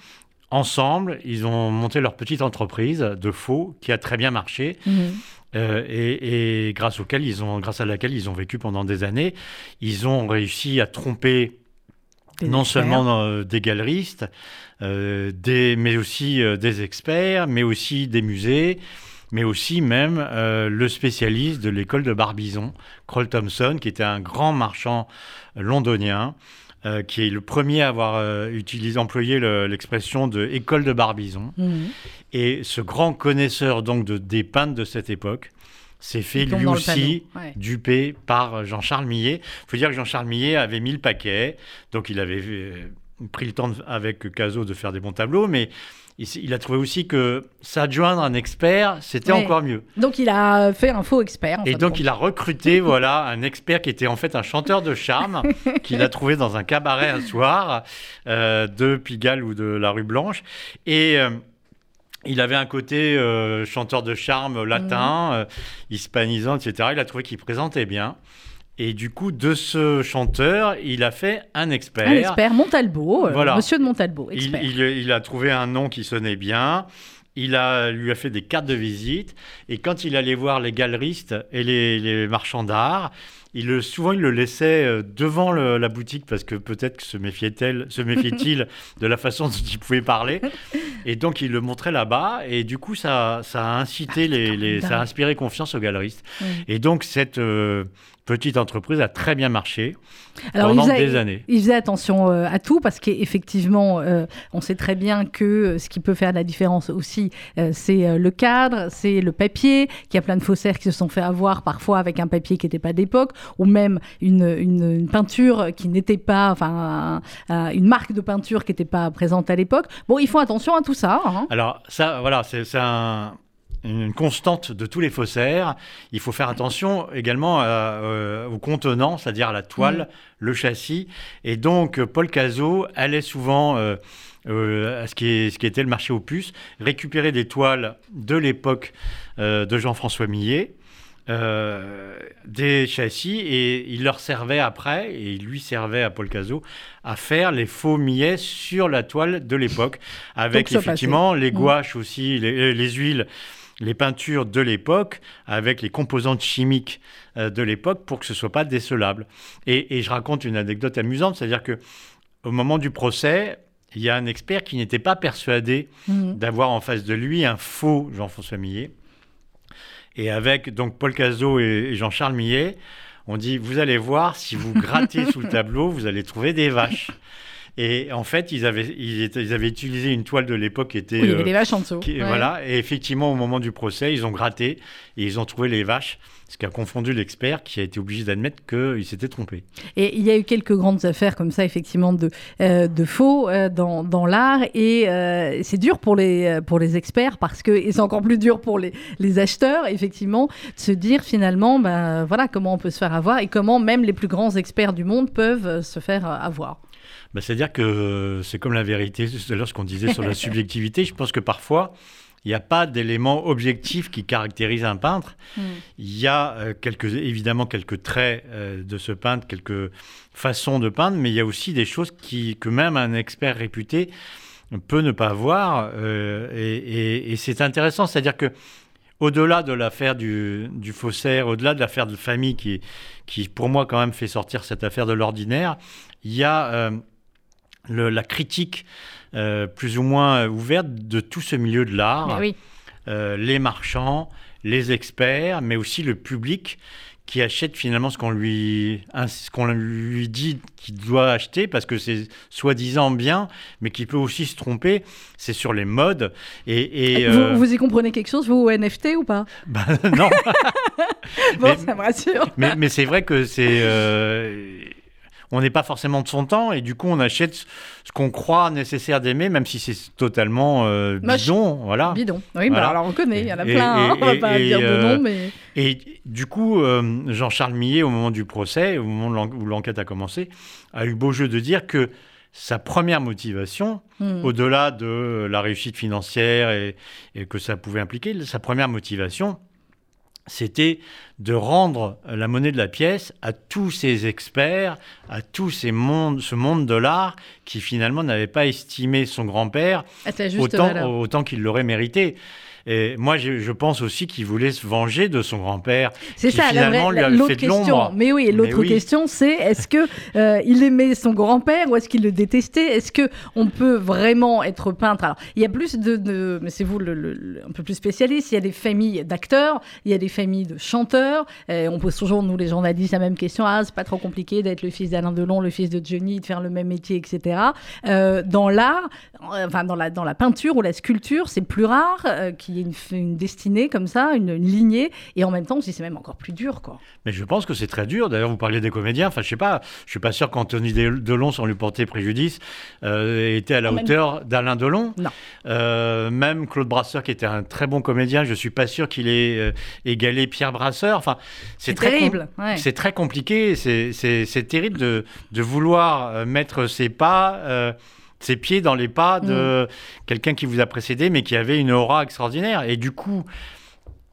[SPEAKER 3] ensemble, ils ont monté leur petite entreprise de faux qui a très bien marché.
[SPEAKER 2] mhm.
[SPEAKER 3] Euh, et, et grâce auquel ils ont, grâce à laquelle ils ont vécu pendant des années, ils ont réussi à tromper
[SPEAKER 2] Des
[SPEAKER 3] non
[SPEAKER 2] experts.
[SPEAKER 3] seulement euh, des galeristes, euh, des, mais aussi des experts, mais aussi des musées, mais aussi même euh, le spécialiste de l'école de Barbizon, Kroll Thompson, qui était un grand marchand londonien, euh, qui est le premier à avoir euh, utilisé, employé le- l'expression de école de Barbizon.
[SPEAKER 2] Mhm.
[SPEAKER 3] Et ce grand connaisseur donc de, des peintres de cette époque s'est fait lui aussi
[SPEAKER 2] ouais.
[SPEAKER 3] dupé par Jean-Charles Millet. Il faut dire que Jean-Charles Millet avait mis le paquet, donc il avait euh, pris le temps de- avec Cazot de faire des bons tableaux, mais il, a trouvé aussi que s'adjoindre un expert, c'était
[SPEAKER 2] Ouais.
[SPEAKER 3] encore mieux.
[SPEAKER 2] Donc, il a fait un faux expert. en
[SPEAKER 3] Et donc il a recruté voilà un expert qui était en fait un chanteur de charme qu'il a trouvé dans un cabaret un soir euh, de Pigalle ou de la rue Blanche et euh, il avait un côté euh, chanteur de charme latin, euh, hispanisant, etc. Il a trouvé qu'il présentait bien. Et du coup, de ce chanteur, il a fait un expert.
[SPEAKER 2] Un expert, Montalbo, euh,
[SPEAKER 3] Voilà.
[SPEAKER 2] monsieur de Montalbo,
[SPEAKER 3] Il,
[SPEAKER 2] expert.
[SPEAKER 3] il- il a trouvé un nom qui sonnait bien. Il a, lui a fait des cartes de visite. Et quand il allait voir les galeristes et les, les marchands d'art, il, souvent il le laissait euh, devant le- la boutique parce que peut-être que se méfiait-il de la façon dont il pouvait parler. Et donc il le montrait là-bas. Et du coup, ça, ça a incité les, les- ça a inspiré confiance aux galeristes. Et donc cette euh, petite entreprise a très bien marché
[SPEAKER 2] Alors,
[SPEAKER 3] pendant
[SPEAKER 2] faisait-
[SPEAKER 3] des années.
[SPEAKER 2] Il faisait attention euh, à tout parce qu'effectivement, euh, on sait très bien que euh, ce qui peut faire la différence aussi, euh, c'est le cadre, c'est le papier, qu'il y a plein de faussaires qui se sont fait avoir parfois avec un papier qui n'était pas d'époque, ou même une, une- une peinture qui n'était pas, enfin, un- un- une marque de peinture qui n'était pas présente à l'époque. Bon, ils font attention à tout ça. hein.
[SPEAKER 3] Alors ça, voilà, c'est un- une constante de tous les faussaires. Il faut faire attention également à, euh, au contenant, c'est-à-dire à la toile, le châssis. Et donc, euh, Paul Cazot allait souvent euh, euh, à ce qui, est- ce qui était le marché aux puces, récupérer des toiles de l'époque euh, de Jean-François Millet. euh, des châssis et il leur servait après, et il lui servait à Paul Cazot, à faire les faux millets sur la toile de l'époque, avec effectivement les
[SPEAKER 2] Mm.
[SPEAKER 3] gouaches aussi, les, euh, les huiles, les peintures de l'époque, avec les composantes chimiques euh, de l'époque, pour que ce soit pas décelable. Et, et je raconte une anecdote amusante, c'est-à-dire que au moment du procès, il y a un expert qui n'était pas persuadé
[SPEAKER 2] Mhm.
[SPEAKER 3] d'avoir en face de lui un faux Jean-François Millet. Et avec donc Paul Cazot et, et Jean-Charles Millet, on dit vous allez voir, si vous grattez sous le tableau, vous allez trouver des vaches. Et en fait, ils avaient, ils étaient- ils avaient utilisé une toile de l'époque qui était.
[SPEAKER 2] Oui, il y avait
[SPEAKER 3] euh,
[SPEAKER 2] des vaches en dessous.
[SPEAKER 3] qui-
[SPEAKER 2] Ouais.
[SPEAKER 3] Voilà, et effectivement, au moment du procès, ils ont gratté et ils ont trouvé les vaches, ce qui a confondu l'expert qui a été obligé d'admettre qu'il s'était trompé.
[SPEAKER 2] Et il y a eu quelques grandes affaires comme ça, effectivement, de, euh, de faux euh, dans, dans l'art. Et euh, c'est dur pour les, pour les experts parce que, et c'est encore plus dur pour les, les acheteurs, effectivement, de se dire finalement, ben, voilà comment on peut se faire avoir et comment même les plus grands experts du monde peuvent se faire avoir.
[SPEAKER 3] Bah, C'est-à-dire que c'est comme la vérité, tout à l'heure ce qu'on disait sur la subjectivité, je pense que parfois, il n'y a pas d'élément objectif qui caractérise un peintre. Il y a euh, quelques, évidemment quelques traits euh, de ce peintre, quelques façons de peindre, mais il y a aussi des choses qui, que même un expert réputé peut ne pas voir. euh, et et- et c'est intéressant, c'est-à-dire que au-delà de l'affaire du, du faussaire, au-delà de l'affaire de famille qui, qui, pour moi, quand même fait sortir cette affaire de l'ordinaire, il y a euh, le- la critique euh, plus ou moins ouverte de tout ce milieu de l'art
[SPEAKER 2] oui.
[SPEAKER 3] euh, les marchands, les experts, mais aussi le public qui achète finalement ce qu'on lui, ce qu'on lui dit qu'il doit acheter parce que c'est soi-disant bien, mais qui peut aussi se tromper. C'est sur les modes. Et, et,
[SPEAKER 2] vous,
[SPEAKER 3] euh,
[SPEAKER 2] vous y comprenez quelque chose, vous, au NFT ou pas?
[SPEAKER 3] Bah, non,
[SPEAKER 2] Bon,
[SPEAKER 3] Mais-
[SPEAKER 2] ça me rassure.
[SPEAKER 3] mais, mais c'est vrai que c'est. euh, on n'est pas forcément de son temps et du coup on achète ce qu'on croit nécessaire d'aimer, même si c'est totalement euh,
[SPEAKER 2] Moche.
[SPEAKER 3] bidon. Voilà.
[SPEAKER 2] Bidon. Oui, bah, alors on connaît, il y en a
[SPEAKER 3] Et-
[SPEAKER 2] plein, hein,
[SPEAKER 3] et-
[SPEAKER 2] on va
[SPEAKER 3] et-
[SPEAKER 2] pas
[SPEAKER 3] et,
[SPEAKER 2] dire de
[SPEAKER 3] euh,
[SPEAKER 2] nom, mais...
[SPEAKER 3] Et du coup, euh, Jean-Charles Millet, au moment du procès, au moment où l'enquête a commencé, a eu beau jeu de dire que sa première motivation,
[SPEAKER 2] Hmm.
[SPEAKER 3] au-delà de la réussite financière et, et que ça pouvait impliquer, sa première motivation, c'était de rendre la monnaie de la pièce à tous ces experts, à tous ces mondes, ce monde de l'art qui finalement n'avait pas estimé son grand-père
[SPEAKER 2] juste
[SPEAKER 3] autant,
[SPEAKER 2] valeur.
[SPEAKER 3] autant qu'il l'aurait mérité. Et moi, je, je pense aussi qu'il voulait se venger de son grand-père.
[SPEAKER 2] C'est ça, la
[SPEAKER 3] finalement
[SPEAKER 2] vraie-
[SPEAKER 3] lui avait
[SPEAKER 2] l'autre question.
[SPEAKER 3] l'ombre.
[SPEAKER 2] Mais oui, l'autre
[SPEAKER 3] oui.
[SPEAKER 2] question, c'est est-ce que euh, il aimait son grand-père ou est-ce qu'il le détestait? Est-ce que on peut vraiment être peintre? Alors, il y a plus de, de- mais c'est vous le, le- le- un peu plus spécialiste. Il y a des familles d'acteurs, il y a des familles de chanteurs. Euh, on pose toujours nous les journalistes la même question. Ah, c'est pas trop compliqué d'être le fils d'Alain Delon, le fils de Johnny, de faire le même métier, etc. Euh, dans l'art, enfin dans la dans la peinture ou la sculpture, c'est plus rare euh, qu'il une, une destinée comme ça, une, une lignée, et en même temps, aussi, c'est même encore plus dur, quoi.
[SPEAKER 3] Mais je pense que c'est très dur. D'ailleurs, vous parliez des comédiens. Enfin, je sais pas. Je suis pas sûr qu'Anthony Del- Delon, sans lui porter préjudice, euh, était à la
[SPEAKER 2] même-
[SPEAKER 3] hauteur d'Alain Delon.
[SPEAKER 2] Non.
[SPEAKER 3] Euh, même Claude Brasseur, qui était un très bon comédien, je suis pas sûr qu'il ait euh, égalé Pierre Brasseur. Enfin, c'est com-
[SPEAKER 2] terrible. ouais.
[SPEAKER 3] C'est très compliqué, c'est- terrible de, de vouloir mettre ses pas, ses pieds dans les pas de quelqu'un qui vous a précédé, mais qui avait une aura extraordinaire. Et du coup,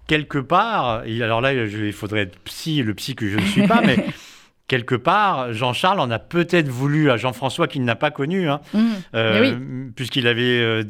[SPEAKER 3] quelque part, il- alors là, il faudrait être psy, le psy que je ne suis pas, mais quelque part, Jean-Charles en a peut-être voulu à Jean-François qu'il n'a pas connu, hein,
[SPEAKER 2] Mmh.
[SPEAKER 3] euh, puisqu'il avait. euh,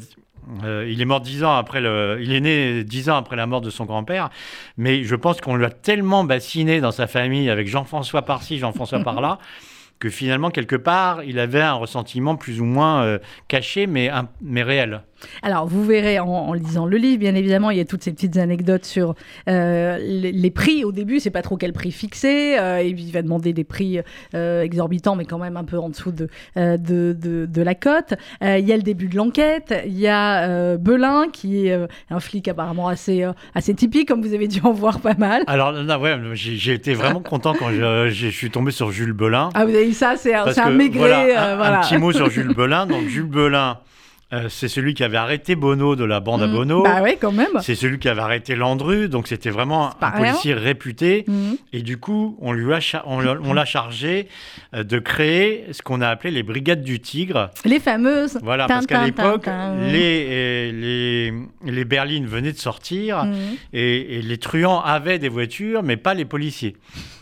[SPEAKER 3] euh, il est mort dix ans après le, il est né dix ans après la mort de son grand-père, mais je pense qu'on lui a tellement bassiné dans sa famille avec Jean-François par-ci, Jean-François par-là, que finalement quelque part il avait un ressentiment plus ou moins euh, caché, mais mais réel.
[SPEAKER 2] Alors, vous verrez en, en lisant le livre, bien évidemment, il y a toutes ces petites anecdotes sur euh, les, les prix. Au début, c'est pas trop quel prix fixer. euh, et puis, il va demander des prix euh, exorbitants, mais quand même un peu en dessous de, de, de, de la cote. Il y a le début de l'enquête. Il y a Belin, qui est un flic apparemment assez, assez typique, comme vous avez dû en voir pas mal.
[SPEAKER 3] Alors là, ouais, j'ai été vraiment content quand je, je suis tombé sur Jules Belin.
[SPEAKER 2] Ah, vous avez dit ça, c'est un, un
[SPEAKER 3] que,
[SPEAKER 2] maigret.
[SPEAKER 3] voilà, un,
[SPEAKER 2] voilà.
[SPEAKER 3] un petit mot sur Jules Belin. Donc Jules Belin, euh, c'est celui qui avait arrêté Bono de la bande à
[SPEAKER 2] Mmh.
[SPEAKER 3] Bono.
[SPEAKER 2] Bah oui, quand même.
[SPEAKER 3] C'est celui qui avait arrêté Landru, donc c'était vraiment un
[SPEAKER 2] rien.
[SPEAKER 3] policier réputé.
[SPEAKER 2] Mmh.
[SPEAKER 3] Et du coup, on lui a on l'a on l'a chargé euh, de créer ce qu'on a appelé les brigades du tigre.
[SPEAKER 2] Les fameuses.
[SPEAKER 3] Voilà, parce qu'à l'époque, les, euh, les, les berlines venaient de sortir
[SPEAKER 2] Mmh.
[SPEAKER 3] et, et les truands avaient des voitures, mais pas les policiers.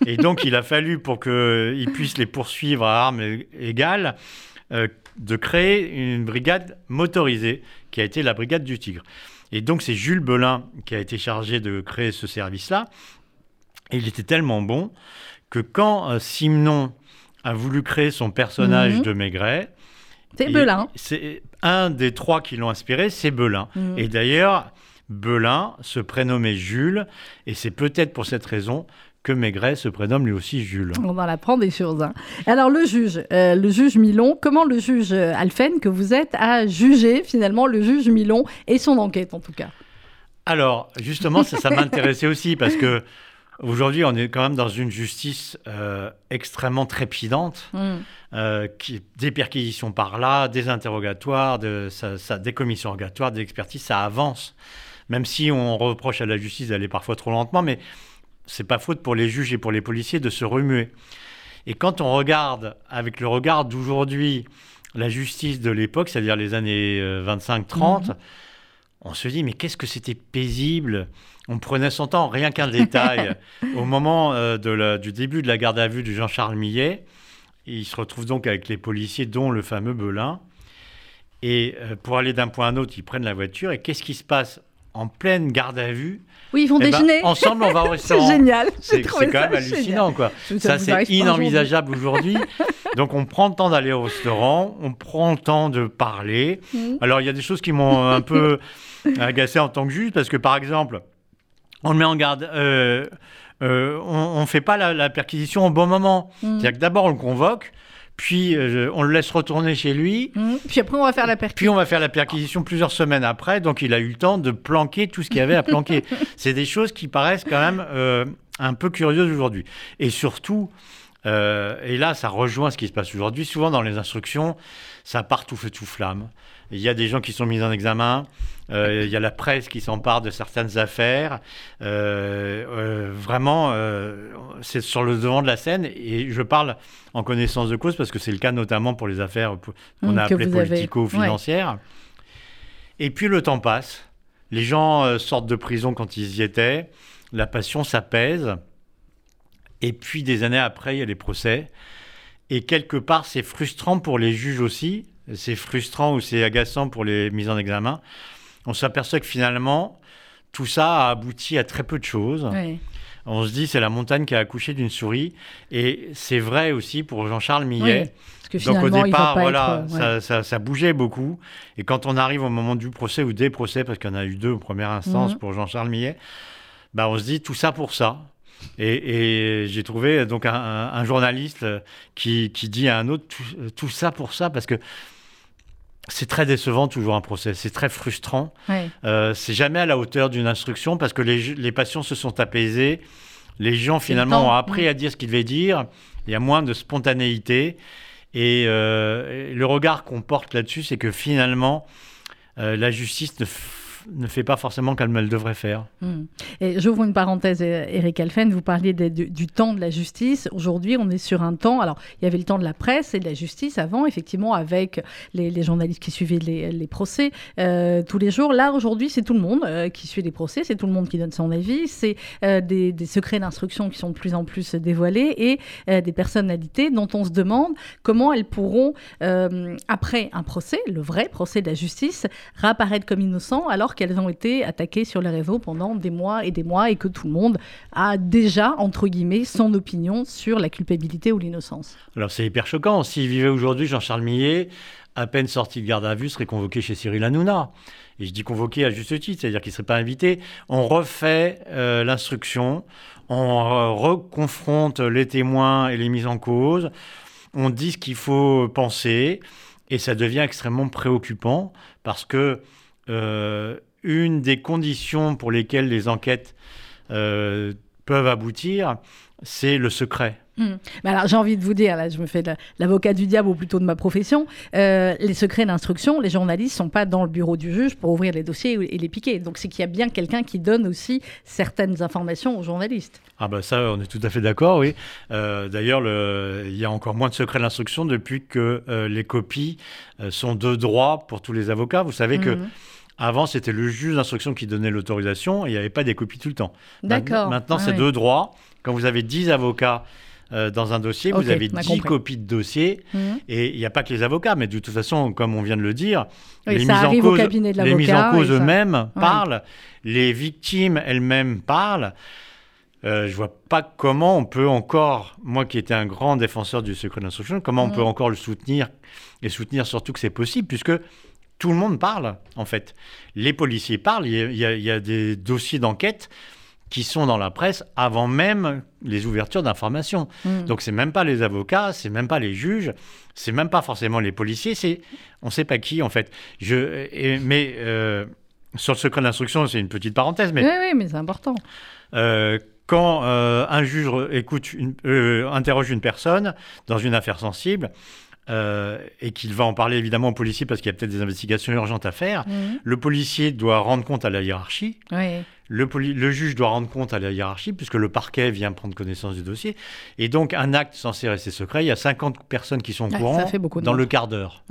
[SPEAKER 3] Et donc, il a fallu, pour qu'ils puissent les poursuivre à armes égales, euh, de créer une brigade motorisée, qui a été la brigade du Tigre. Et donc, c'est Jules Belin qui a été chargé de créer ce service-là. Et il était tellement bon que quand euh, Simon a voulu créer son personnage
[SPEAKER 2] Mhm.
[SPEAKER 3] de Maigret,
[SPEAKER 2] C'est Belin.
[SPEAKER 3] C'est un des trois qui l'ont inspiré, c'est Belin.
[SPEAKER 2] Mhm.
[SPEAKER 3] Et d'ailleurs, Belin se prénommait Jules, et c'est peut-être pour cette raison que Maigret se prénomme lui aussi Jules.
[SPEAKER 2] On en apprend des choses. hein. Alors le juge, euh, le juge Milon, comment le juge euh, Alphen que vous êtes a jugé finalement le juge Milon et son enquête en tout cas?
[SPEAKER 3] Alors, justement, ça, ça m'intéressait aussi parce que aujourd'hui, on est quand même dans une justice euh, extrêmement trépidante, euh, qui, des perquisitions par là, des interrogatoires, de, ça, ça- des commissions rogatoires, des expertises, ça avance. Même si on reproche à la justice d'aller parfois trop lentement, mais c'est pas faute pour les juges et pour les policiers de se remuer. Et quand on regarde avec le regard d'aujourd'hui la justice de l'époque, c'est-à-dire les années euh, 25-30, on se dit mais qu'est-ce que c'était paisible? On prenait son temps, rien qu'un détail. Au moment euh, de la- du début de la garde à vue de Jean-Charles Millet, il se retrouve donc avec les policiers, dont le fameux Belin. Et euh, pour aller d'un point à un autre, ils prennent la voiture. Et qu'est-ce qui se passe en pleine garde à vue
[SPEAKER 2] Oui, ils vont
[SPEAKER 3] Eh ben,
[SPEAKER 2] déjeuner.
[SPEAKER 3] Ensemble, on va au restaurant.
[SPEAKER 2] génial.
[SPEAKER 3] C'est
[SPEAKER 2] trouvé
[SPEAKER 3] c'est quand même
[SPEAKER 2] génial.
[SPEAKER 3] hallucinant, quoi.
[SPEAKER 2] Ça
[SPEAKER 3] c'est inenvisageable aujourd'hui. Donc, on prend le temps d'aller au restaurant, on prend le temps de parler.
[SPEAKER 2] Mhm.
[SPEAKER 3] Alors, il y a des choses qui m'ont un peu agacé en tant que juge, parce que, par exemple, on le met en garde. euh, euh, on ne fait pas la, la perquisition au bon moment.
[SPEAKER 2] Mhm.
[SPEAKER 3] C'est-à-dire que d'abord, on le convoque, puis euh, on le laisse retourner chez lui.
[SPEAKER 2] Hmm. Puis après, on va faire la perquisition.
[SPEAKER 3] Puis on va faire la perquisition plusieurs semaines après, donc il a eu le temps de planquer tout ce qu'il y avait à planquer. C'est des choses qui paraissent quand même euh, un peu curieuses aujourd'hui. Et surtout, euh, et là ça rejoint ce qui se passe aujourd'hui, souvent dans les instructions, ça part tout feu tout flamme. Il y a des gens qui sont mis en examen, euh, il y a la presse qui s'empare de certaines affaires. Euh, euh, vraiment, c'est sur le devant de la scène, et je parle en connaissance de cause parce que c'est le cas notamment pour les affaires qu'on
[SPEAKER 2] Mm,
[SPEAKER 3] a appelées politico-financières. Et puis le temps passe, les gens sortent de prison quand ils y étaient, la passion s'apaise, et puis des années après, il y a les procès. Et quelque part, c'est frustrant pour les juges aussi, c'est frustrant ou c'est agaçant pour les mises en examen. On s'aperçoit que finalement, tout ça a abouti à très peu de choses. On se dit, c'est la montagne qui a accouché d'une souris. Et c'est vrai aussi pour Jean-Charles Millet.
[SPEAKER 2] Oui, Parce que
[SPEAKER 3] Donc au départ, voilà,
[SPEAKER 2] être. ouais.
[SPEAKER 3] ça, ça- ça bougeait beaucoup. Et quand on arrive au moment du procès ou des procès, parce qu'il y en a eu deux en première instance
[SPEAKER 2] Mhm.
[SPEAKER 3] pour Jean-Charles Millet, bah, on se dit tout ça pour ça. Et, et j'ai trouvé donc un, un- un journaliste qui, qui dit à un autre tout, tout ça pour ça, parce que c'est très décevant toujours un procès, c'est très frustrant.
[SPEAKER 2] Ouais.
[SPEAKER 3] Euh, c'est jamais à la hauteur d'une instruction parce que les, les passions se sont apaisées. Les gens finalement ont appris à dire ce qu'ils devaient dire. Il y a moins de spontanéité. Et, euh, et le regard qu'on porte là-dessus, c'est que finalement, euh, la justice ne, ne fait pas forcément comme elle devrait faire.
[SPEAKER 2] Hmm. Et j'ouvre une parenthèse, euh, Eric Alphen, vous parliez du, temps de la justice. Aujourd'hui, on est sur un temps. Alors, il y avait le temps de la presse et de la justice avant, effectivement, avec les, journalistes qui suivaient les, procès euh, tous les jours. Là, aujourd'hui, c'est tout le monde euh, qui suit les procès, c'est tout le monde qui donne son avis, c'est des, secrets d'instruction qui sont de plus en plus dévoilés et des personnalités dont on se demande comment elles pourront, après un procès, le vrai procès de la justice, réapparaître comme innocents qu'elles ont été attaquées sur les réseaux pendant des mois et des mois et que tout le monde a déjà, entre guillemets, son opinion sur la culpabilité ou l'innocence.
[SPEAKER 3] Alors c'est hyper choquant. S'il vivait aujourd'hui, Jean-Charles Millet, à peine sorti de garde à vue, serait convoqué chez Cyril Hanouna. Et je dis convoqué à juste titre, c'est-à-dire qu'il ne serait pas invité. On refait euh, l'instruction, on euh, reconfronte les témoins et les mises en cause, on dit ce qu'il faut penser, et ça devient extrêmement préoccupant parce que une des conditions pour lesquelles les enquêtes euh, peuvent aboutir, c'est le secret.
[SPEAKER 2] Hmm. Mais alors, j'ai envie de vous dire, là, je me fais la- l'avocat du diable ou plutôt de ma profession, euh, les secrets d'instruction, les journalistes sont pas dans le bureau du juge pour ouvrir les dossiers et les piquer. Donc, c'est qu'il y a bien quelqu'un qui donne aussi certaines informations aux journalistes.
[SPEAKER 3] Ah bah ça, on est tout à fait d'accord, oui. Euh, D'ailleurs, le- il y a encore moins de secrets d'instruction depuis que euh, les copies sont de droit pour tous les avocats. Vous savez que
[SPEAKER 2] Mhm.
[SPEAKER 3] avant, c'était le juge d'instruction qui donnait l'autorisation et il n'y avait pas des copies tout le temps.
[SPEAKER 2] D'accord.
[SPEAKER 3] Maintenant,
[SPEAKER 2] Ah
[SPEAKER 3] c'est
[SPEAKER 2] oui.
[SPEAKER 3] de droit. Quand vous avez 10 avocats euh, dans un dossier, vous avez
[SPEAKER 2] on a
[SPEAKER 3] 10
[SPEAKER 2] compris.
[SPEAKER 3] copies de dossier.
[SPEAKER 2] Mhm.
[SPEAKER 3] Et il n'y a pas que les avocats, mais de toute façon, comme on vient de le dire,
[SPEAKER 2] Oui,
[SPEAKER 3] les, mises en cause, les mises en cause eux-mêmes
[SPEAKER 2] Ouais.
[SPEAKER 3] parlent, les victimes elles-mêmes parlent. euh, je vois pas comment on peut encore, moi qui étais un grand défenseur du secret d'instruction, comment on
[SPEAKER 2] Mhm.
[SPEAKER 3] peut encore le soutenir et soutenir surtout que c'est possible, puisque tout le monde parle, en fait. Les policiers parlent, y y il y a des dossiers d'enquête qui sont dans la presse avant même les ouvertures d'informations.
[SPEAKER 2] Mm.
[SPEAKER 3] Donc c'est même pas les avocats, c'est même pas les juges, c'est même pas forcément les policiers, c'est on sait pas qui en fait. Je et- mais euh, sur le secret d'instruction, c'est une petite parenthèse, mais
[SPEAKER 2] Oui, oui, mais c'est important.
[SPEAKER 3] euh, quand euh, un juge écoute une- interroge une personne dans une affaire sensible euh, et qu'il va en parler évidemment au policier parce qu'il y a peut-être des investigations urgentes à faire,
[SPEAKER 2] Mhm.
[SPEAKER 3] le policier doit rendre compte à la hiérarchie.
[SPEAKER 2] Oui.
[SPEAKER 3] Le, juge doit rendre compte à la hiérarchie, puisque le parquet vient prendre connaissance du dossier. Et donc, un acte censé rester secret, il y a 50 personnes qui sont au
[SPEAKER 2] Ouais,
[SPEAKER 3] courant dans
[SPEAKER 2] monde.
[SPEAKER 3] le quart d'heure.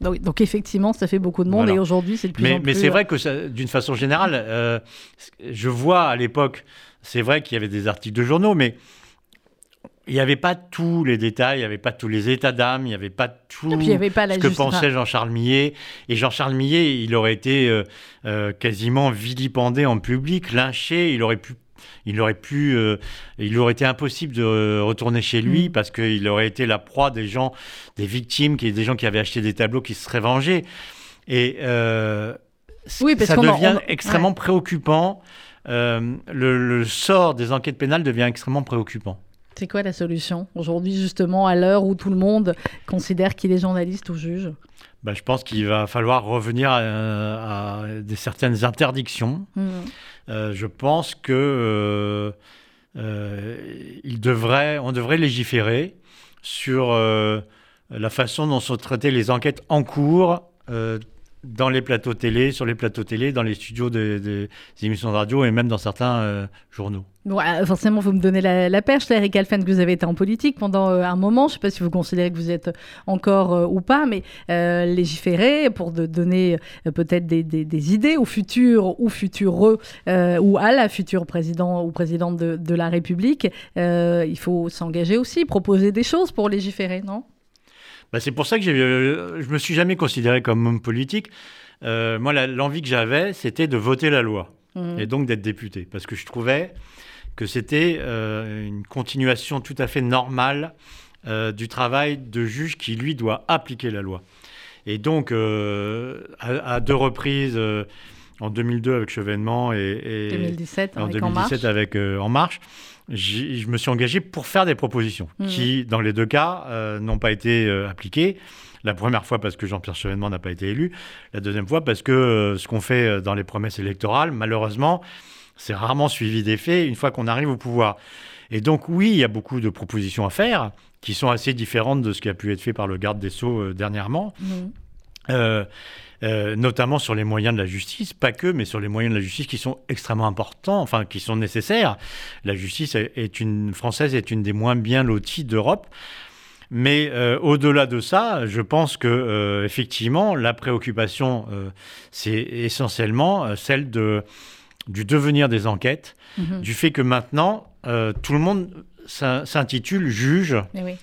[SPEAKER 2] Donc, donc effectivement, ça fait beaucoup de monde
[SPEAKER 3] Voilà.
[SPEAKER 2] et aujourd'hui, c'est de plus
[SPEAKER 3] Mais,
[SPEAKER 2] en plus.
[SPEAKER 3] mais c'est vrai que d'une façon générale, euh, je vois à l'époque, c'est vrai qu'il y avait des articles de journaux, mais il n'y avait pas tous les détails, il n'y avait pas tous les états d'âme, il n'y avait pas tout
[SPEAKER 2] puis avait pas
[SPEAKER 3] ce que pensait Jean-Charles Millet. Et Jean-Charles Millet, il aurait été euh, euh, quasiment vilipendé en public, lynché, il aurait pu... Il aurait pu, euh, il aurait été impossible de retourner chez lui
[SPEAKER 2] Mm.
[SPEAKER 3] parce qu'il aurait été la proie des gens, des victimes, qui, des gens qui avaient acheté des tableaux qui se seraient vengés. Et euh,
[SPEAKER 2] Oui, parce
[SPEAKER 3] ça
[SPEAKER 2] en-
[SPEAKER 3] devient
[SPEAKER 2] on-
[SPEAKER 3] extrêmement
[SPEAKER 2] ouais.
[SPEAKER 3] préoccupant. Euh, le, le sort des enquêtes pénales devient extrêmement préoccupant.
[SPEAKER 2] C'est quoi la solution aujourd'hui, justement, à l'heure où tout le monde considère qu'il est journaliste ou juge?
[SPEAKER 3] Bah, je pense qu'il va falloir revenir à, à des certaines interdictions.
[SPEAKER 2] Mhm.
[SPEAKER 3] Euh, je pense que euh, euh, il devrait, on devrait légiférer sur euh, la façon dont sont traitées les enquêtes en cours euh, dans les plateaux télé, sur les plateaux télé, dans les studios des, des émissions de radio et même dans certains euh, journaux.
[SPEAKER 2] Bon, euh, forcément, vous me donnez la, la perche, là, Eric Alphen, que vous avez été en politique pendant euh, un moment. Je ne sais pas si vous considérez que vous êtes encore euh, ou pas, mais euh, légiférer pour de donner peut-être des, des- des idées au futur ou futureux ou à la future président ou présidente de, de la République. il faut s'engager aussi, proposer des choses pour légiférer, non?
[SPEAKER 3] Bah, c'est pour ça que je me suis jamais considéré comme homme politique. Moi, l'envie que j'avais, c'était de voter la loi
[SPEAKER 2] Mhm.
[SPEAKER 3] et donc d'être député, parce que je trouvais que c'était euh, une continuation tout à fait normale euh, du travail de juge qui, lui, doit appliquer la loi. Et donc, euh, à, à deux reprises, en 2002 avec Chevènement et, et
[SPEAKER 2] 2017,
[SPEAKER 3] en
[SPEAKER 2] avec En Marche.
[SPEAKER 3] 2017 avec En Marche, je me suis engagé pour faire des propositions
[SPEAKER 2] Mhm.
[SPEAKER 3] qui, dans les deux cas, n'ont pas été appliquées. La première fois parce que Jean-Pierre Chevènement n'a pas été élu. La deuxième fois parce que ce qu'on fait dans les promesses électorales, malheureusement, c'est rarement suivi des faits une fois qu'on arrive au pouvoir. Et donc oui, il y a beaucoup de propositions à faire qui sont assez différentes de ce qui a pu être fait par le garde des Sceaux euh, dernièrement.
[SPEAKER 2] Mhm.
[SPEAKER 3] Euh, euh, notamment sur les moyens de la justice, pas que, mais sur les moyens de la justice qui sont extrêmement importants, enfin qui sont nécessaires. La justice est, une française est une des moins bien loties d'Europe. Mais euh, au-delà de ça, je pense que euh, effectivement, la préoccupation, euh, c'est essentiellement celle de, du devenir des enquêtes,
[SPEAKER 2] Mhm.
[SPEAKER 3] du fait que maintenant, euh, tout le monde s'in- s'intitule juge.
[SPEAKER 2] Oui.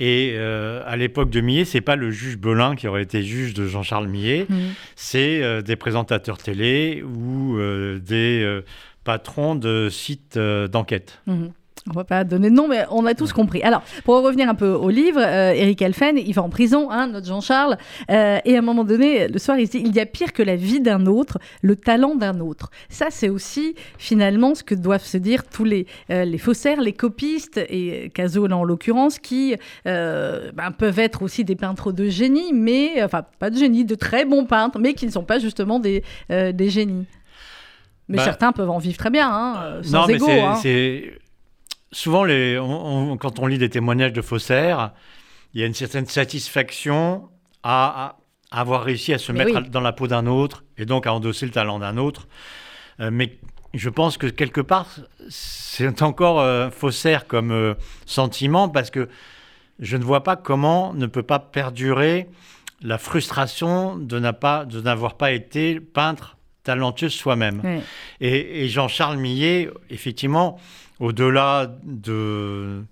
[SPEAKER 3] Et euh, à l'époque de Millet, c'est pas le juge Belin qui aurait été juge de Jean-Charles Millet,
[SPEAKER 2] Mhm.
[SPEAKER 3] c'est euh, des présentateurs télé ou des patrons de sites d'enquête.
[SPEAKER 2] Mhm. On va pas donner de nom, mais on a tous compris. Alors, pour revenir un peu au livre, euh, Eric Elfen, il va en prison, hein, notre Jean-Charles, euh, et à un moment donné, le soir, il dit il y a pire que la vie d'un autre, le talent d'un autre. Ça, c'est aussi finalement ce que doivent se dire tous les, euh, les faussaires, les copistes, et Cazot là en l'occurrence, qui euh, ben, peuvent être aussi des peintres de génie, mais enfin pas de génie, de très bons peintres, mais qui ne sont pas justement des, des génies. Mais
[SPEAKER 3] Bah,
[SPEAKER 2] certains peuvent en vivre très bien, hein, sans
[SPEAKER 3] non, mais
[SPEAKER 2] égo.
[SPEAKER 3] c'est-
[SPEAKER 2] hein.
[SPEAKER 3] Souvent les, on- on- quand on lit des témoignages de faussaires, il y a une certaine satisfaction à, à avoir réussi à se
[SPEAKER 2] Mais
[SPEAKER 3] mettre
[SPEAKER 2] oui.
[SPEAKER 3] dans la peau d'un autre et donc à endosser le talent d'un autre. Euh, mais je pense que quelque part, c'est encore euh, faussaire comme euh, sentiment parce que je ne vois pas comment ne peut pas perdurer la frustration de n'a pas- de n'avoir pas été peintre talentueux soi-même. Et, et Jean-Charles Millet, effectivement, au-delà de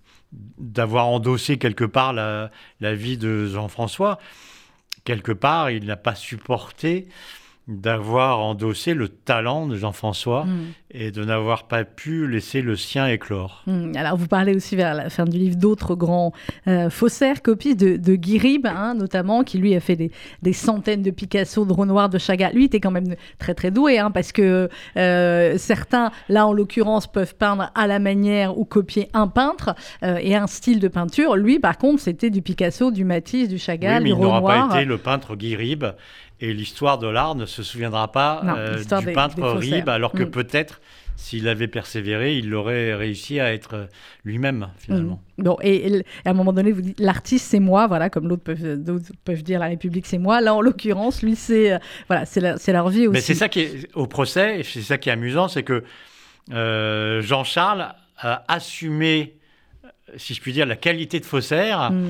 [SPEAKER 3] d'avoir endossé quelque part la, la vie de Jean-François, quelque part, il n'a pas supporté d'avoir endossé le talent de Jean-François
[SPEAKER 2] Mm.
[SPEAKER 3] et de n'avoir pas pu laisser le sien éclore.
[SPEAKER 2] Hmm, Alors, vous parlez aussi vers la fin du livre d'autres grands euh, faussaires, copistes de, de Guy Ribes, hein, notamment, qui lui a fait des, des centaines de Picasso, de Renoir, de Chagall. Lui était quand même très très doué, hein, parce que euh, certains, là en l'occurrence, peuvent peindre à la manière ou copier un peintre euh, et un style de peinture. Lui, par contre, c'était du Picasso, du Matisse, du
[SPEAKER 3] Oui,
[SPEAKER 2] Chagall,
[SPEAKER 3] mais
[SPEAKER 2] du
[SPEAKER 3] il n'aura
[SPEAKER 2] Renoir.
[SPEAKER 3] pas été le peintre Guy Ribes et l'histoire de l'art ne se souviendra pas
[SPEAKER 2] Non,
[SPEAKER 3] euh, du
[SPEAKER 2] des-
[SPEAKER 3] peintre
[SPEAKER 2] des.
[SPEAKER 3] Ribes, alors que
[SPEAKER 2] Mm.
[SPEAKER 3] peut-être s'il avait persévéré, il aurait réussi à être euh, lui-même finalement.
[SPEAKER 2] Mm. Bon, et, et à un moment donné, vous dites l'artiste c'est moi, voilà, comme l'autre peuvent, d'autres peuvent dire la République c'est moi. Là, en l'occurrence, lui c'est euh, voilà, c'est la- c'est leur vie aussi.
[SPEAKER 3] Mais c'est ça qui est au procès, et c'est ça qui est amusant, c'est que euh, Jean-Charles a assumé, si je puis dire, la qualité de faussaire,
[SPEAKER 2] Mm.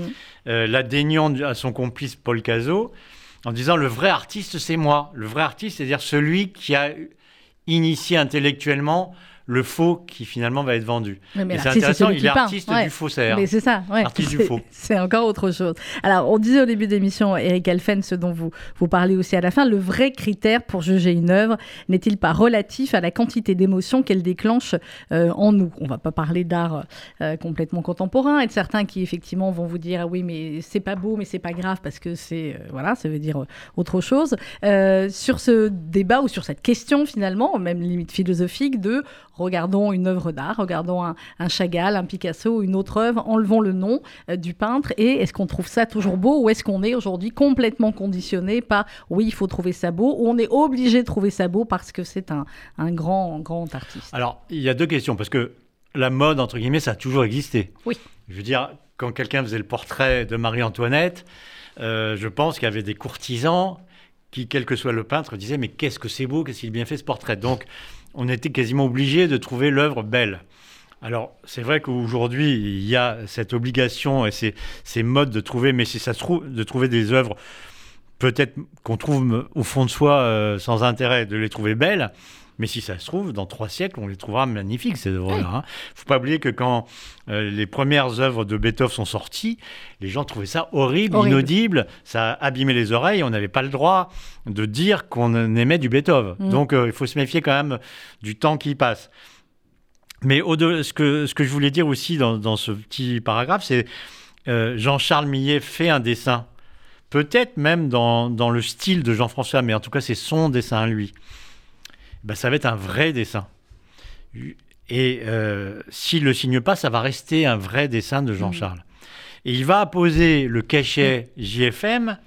[SPEAKER 3] euh, la déniant à son complice Paul Cazot, en disant le vrai artiste, c'est moi. Le vrai artiste, c'est-à-dire celui qui a initié intellectuellement le faux qui finalement va être vendu.
[SPEAKER 2] Oui, mais
[SPEAKER 3] c'est intéressant, il est artiste
[SPEAKER 2] Ouais.
[SPEAKER 3] du faussaire.
[SPEAKER 2] Mais c'est ça, ouais.
[SPEAKER 3] Artiste du faux.
[SPEAKER 2] C'est encore autre chose. Alors, on disait au début de l'émission, Eric Alphen, ce dont vous, vous parlez aussi à la fin, le vrai critère pour juger une œuvre n'est-il pas relatif à la quantité d'émotions qu'elle déclenche euh, en nous? On va pas parler d'art euh, complètement contemporain et de certains qui, effectivement, vont vous dire ah oui, mais c'est pas beau, mais c'est pas grave parce que c'est. euh, voilà, ça veut dire autre chose. Sur ce débat ou sur cette question, finalement, même limite philosophique, de regardons une œuvre d'art, regardons un, un Chagall, un Picasso, une autre œuvre, enlevons le nom euh, du peintre et est-ce qu'on trouve ça toujours beau ou est-ce qu'on est aujourd'hui complètement conditionné par oui, il faut trouver ça beau ou on est obligé de trouver ça beau parce que c'est un, un grand, grand artiste?
[SPEAKER 3] Alors, il y a deux questions, parce que la mode, entre guillemets, ça a toujours existé.
[SPEAKER 2] Oui.
[SPEAKER 3] Je veux dire, quand quelqu'un faisait le portrait de Marie-Antoinette, euh, je pense qu'il y avait des courtisans qui, quel que soit le peintre, disaient Mais qu'est-ce que c'est beau, qu'est-ce qu'il a bien fait ce portrait Donc, on était quasiment obligé de trouver l'œuvre belle. Alors, c'est vrai qu'aujourd'hui, il y a cette obligation et ces, modes de trouver, mais si ça de trouver des œuvres peut-être qu'on trouve au fond de soi euh, sans intérêt, de les trouver belles. Mais si ça se trouve, dans trois siècles, on les trouvera magnifiques, ces œuvres-là. Il ne faut pas oublier que quand euh, les premières œuvres de Beethoven sont sorties, les gens trouvaient ça horrible,
[SPEAKER 2] Horrible.
[SPEAKER 3] inaudible, ça abîmait les oreilles, on n'avait pas le droit de dire qu'on aimait du Beethoven.
[SPEAKER 2] Mm.
[SPEAKER 3] Donc euh, il faut se méfier quand même du temps qui passe. Mais au ce, que, ce que je voulais dire aussi dans, dans ce petit paragraphe, c'est euh, Jean-Charles Millet fait un dessin, peut-être même dans, dans le style de Jean-François, mais en tout cas c'est son dessin à lui. Ben, ça va être un vrai dessin. Et euh, s'il ne le signe pas, ça va rester un vrai dessin de Jean-Charles. Et il va apposer le cachet JFM,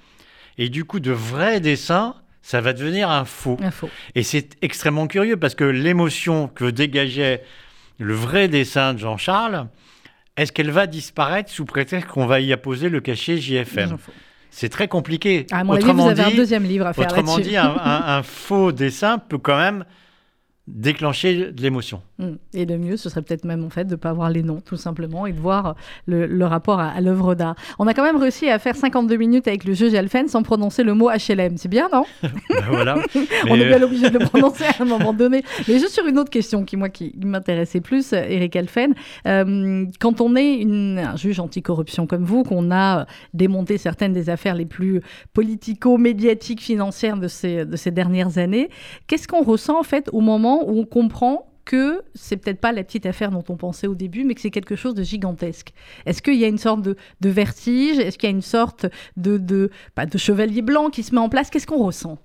[SPEAKER 3] et du coup, de vrai dessin, ça va devenir un faux.
[SPEAKER 2] Un faux.
[SPEAKER 3] Et c'est extrêmement curieux parce que l'émotion que dégageait le vrai dessin de Jean-Charles, est-ce qu'elle va disparaître sous prétexte qu'on va y apposer le cachet JFM. C'est très compliqué.
[SPEAKER 2] À mon avis,
[SPEAKER 3] autrement
[SPEAKER 2] vous avez un
[SPEAKER 3] dit,
[SPEAKER 2] deuxième livre à faire
[SPEAKER 3] autrement dit un, un- un faux dessin peut quand même déclencher de l'émotion.
[SPEAKER 2] Mm. Et le mieux, ce serait peut-être même en fait de ne pas voir les noms, tout simplement, et de voir le, le rapport à, à l'œuvre d'art. On a quand même réussi à faire 52 minutes avec le juge Alphen sans prononcer le mot HLM. C'est bien, non
[SPEAKER 3] Ben voilà.
[SPEAKER 2] On est bien obligé de le prononcer à un moment donné. Mais juste sur une autre question qui, moi, qui m'intéressait plus, Eric Alphen. Euh, quand on est une- un juge anticorruption comme vous, qu'on a démonté certaines des affaires les plus politico-médiatiques, financières de ces, de ces dernières années, qu'est-ce qu'on ressent, en fait, au moment où on comprend que c'est peut-être pas la petite affaire dont on pensait au début, mais que c'est quelque chose de gigantesque. Est-ce qu'il y a une sorte de, vertige? Est-ce qu'il y a une sorte de, de, pas de chevalier blanc qui se met en place? Qu'est-ce qu'on ressent?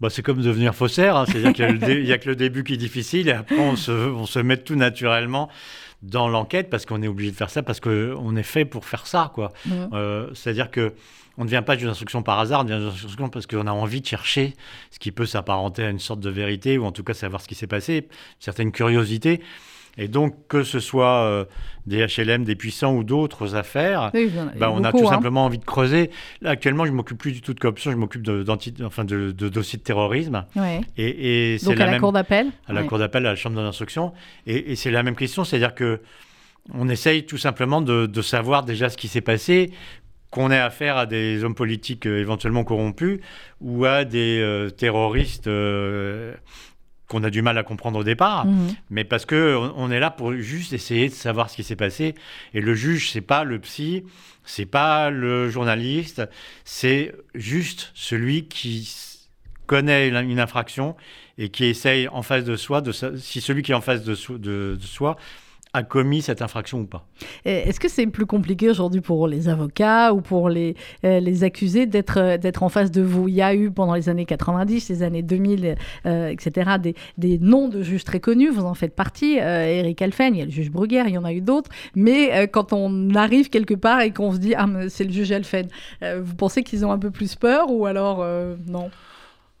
[SPEAKER 3] Bah, c'est comme devenir faussaire, hein. c'est-à-dire qu'il y a que le début qui est difficile et après on se met tout naturellement dans l'enquête parce qu'on est obligé de faire ça, parce qu'on est fait pour faire ça. quoi. Euh, c'est-à-dire que on ne vient pas d'une instruction par hasard, on vient d'une instruction parce qu'on a envie de chercher ce qui peut s'apparenter à une sorte de vérité ou en tout cas savoir ce qui s'est passé, une certaine curiosité. Et donc, que ce soit euh, des HLM, des puissants ou d'autres affaires,
[SPEAKER 2] Oui,
[SPEAKER 3] bah, on a tout
[SPEAKER 2] hein.
[SPEAKER 3] simplement envie de creuser. Là, actuellement, je m'occupe plus du tout de corruption, je m'occupe de, enfin, de, de dossiers de terrorisme.
[SPEAKER 2] Ouais.
[SPEAKER 3] Et, et
[SPEAKER 2] Donc
[SPEAKER 3] la
[SPEAKER 2] à la
[SPEAKER 3] même
[SPEAKER 2] cour d'appel
[SPEAKER 3] à la
[SPEAKER 2] Ouais.
[SPEAKER 3] cour d'appel, à la chambre d'instruction. Et, et c'est la même question, c'est-à-dire que on essaye tout simplement de, de savoir déjà ce qui s'est passé, qu'on ait affaire à des hommes politiques euh, éventuellement corrompus ou à des euh, terroristes euh, qu'on a du mal à comprendre au départ,
[SPEAKER 2] Mhm.
[SPEAKER 3] mais parce que on, on est là pour juste essayer de savoir ce qui s'est passé. Et le juge, c'est pas le psy, c'est pas le journaliste, c'est juste celui qui connaît une, infraction et qui essaye en face de soi, de si celui qui est en face de, so- de- de soi a commis cette infraction ou pas.
[SPEAKER 2] Est-ce que c'est plus compliqué aujourd'hui pour les avocats ou pour les, euh, les accusés d'être euh, d'être en face de vous? Il y a eu pendant les années 90, les années 2000, euh, etc., des, des noms de juges très connus, vous en faites partie, euh, Eric Alphen, il y a le juge Bruguère, il y en a eu d'autres, mais quand on arrive quelque part et qu'on se dit « Ah, c'est le juge Alphen vous pensez qu'ils ont un peu plus peur ou alors non?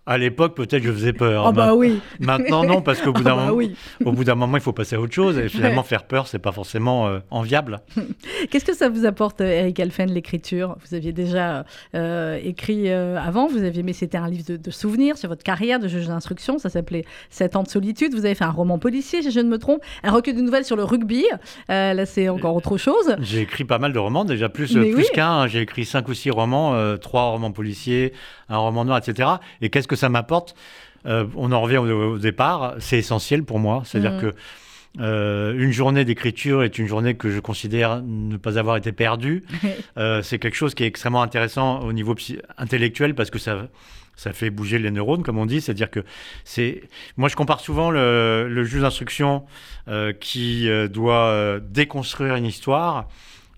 [SPEAKER 3] À l'époque, peut-être je faisais peur.
[SPEAKER 2] Ah bah oui
[SPEAKER 3] Maintenant, non, parce qu'au bout
[SPEAKER 2] Ah
[SPEAKER 3] d'un
[SPEAKER 2] bah
[SPEAKER 3] moment,
[SPEAKER 2] oui.
[SPEAKER 3] au bout d'un moment, il faut passer à autre chose. Et finalement, faire peur, c'est pas forcément euh, enviable.
[SPEAKER 2] Qu'est-ce que ça vous apporte, euh, Eric Alphen, l'écriture? Vous aviez déjà euh, écrit euh, avant, vous aviez, mais c'était un livre de, de souvenirs sur votre carrière de juge d'instruction, ça s'appelait 7 ans de solitude. Vous avez fait un roman policier, si je ne me trompe, un recueil de nouvelles sur le rugby. Là, c'est encore autre chose.
[SPEAKER 3] J'ai écrit pas mal de romans, déjà plus,
[SPEAKER 2] Mais
[SPEAKER 3] plus
[SPEAKER 2] oui.
[SPEAKER 3] qu'un. hein. J'ai écrit cinq ou six romans, trois romans policiers, un roman noir, etc. Et qu'est-ce que ça m'apporte Euh, On en revient au, au départ. C'est essentiel pour moi. C'est-à-dire
[SPEAKER 2] Mhm.
[SPEAKER 3] que euh, une journée d'écriture est une journée que je considère ne pas avoir été perdue. Euh, c'est quelque chose qui est extrêmement intéressant au niveau intellectuel parce que ça, ça fait bouger les neurones, comme on dit. C'est-à-dire que c'est. Moi, je compare souvent le, le juge d'instruction euh, qui doit déconstruire une histoire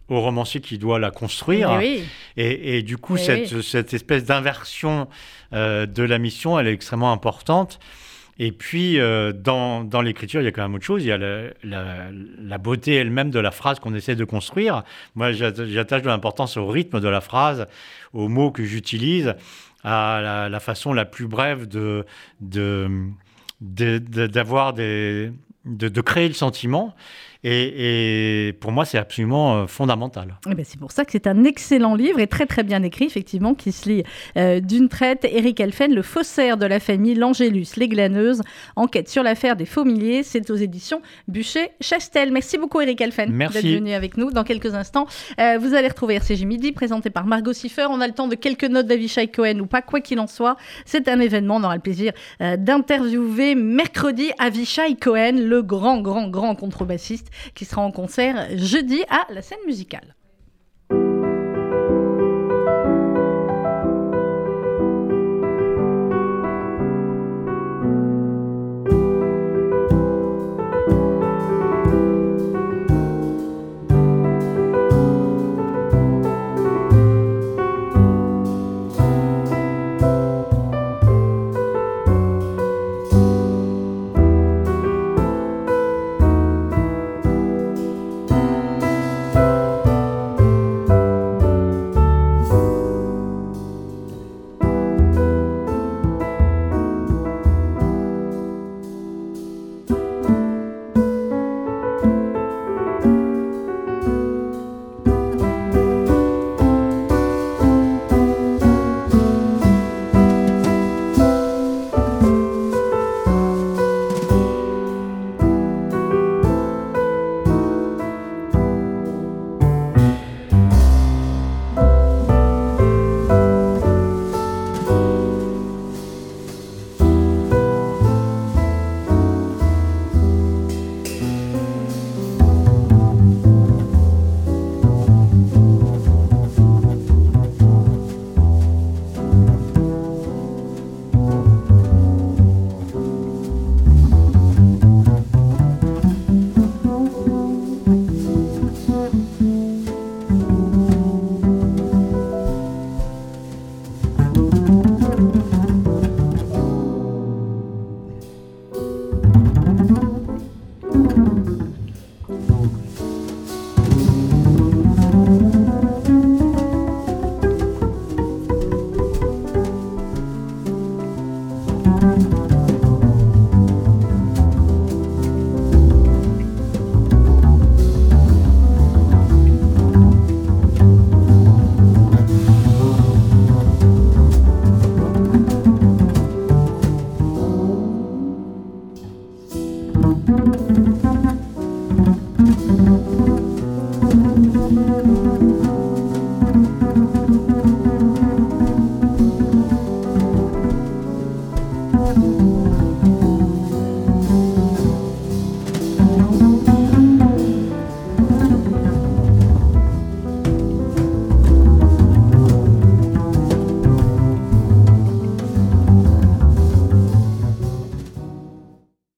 [SPEAKER 3] au romancier qui doit la construire.
[SPEAKER 2] Oui.
[SPEAKER 3] Et, et du coup, cette, cette espèce d'inversion de la mission, elle est extrêmement importante. Et puis, euh, dans, dans l'écriture, il y a quand même autre chose. Il y a la, beauté elle-même de la phrase qu'on essaie de construire. Moi, j'atta- j'attache de l'importance au rythme de la phrase, aux mots que j'utilise, à la, façon la plus brève de, de, de, de créer le sentiment. Et, et pour moi, c'est absolument euh, fondamental.
[SPEAKER 2] Eh ben, c'est pour ça que c'est un excellent livre et très très bien écrit, effectivement, qui se lit euh, d'une traite. Eric Elfen, Le faussaire de la famille, l'Angélus, les glaneuses, enquête sur l'affaire des faux milliers. C'est aux éditions Bûcher-Chastel. Merci beaucoup, Eric Elfen, d'être venu avec nous. Dans quelques instants, euh, vous allez retrouver RCJ Midi, présenté par Margot Siffer. On a le temps de quelques notes d'Avishai Cohen ou pas, quoi qu'il en soit. C'est un événement. On aura le plaisir euh, d'interviewer mercredi Avishai Cohen, le grand, grand, grand contrebassiste, qui sera en concert jeudi à la scène musicale.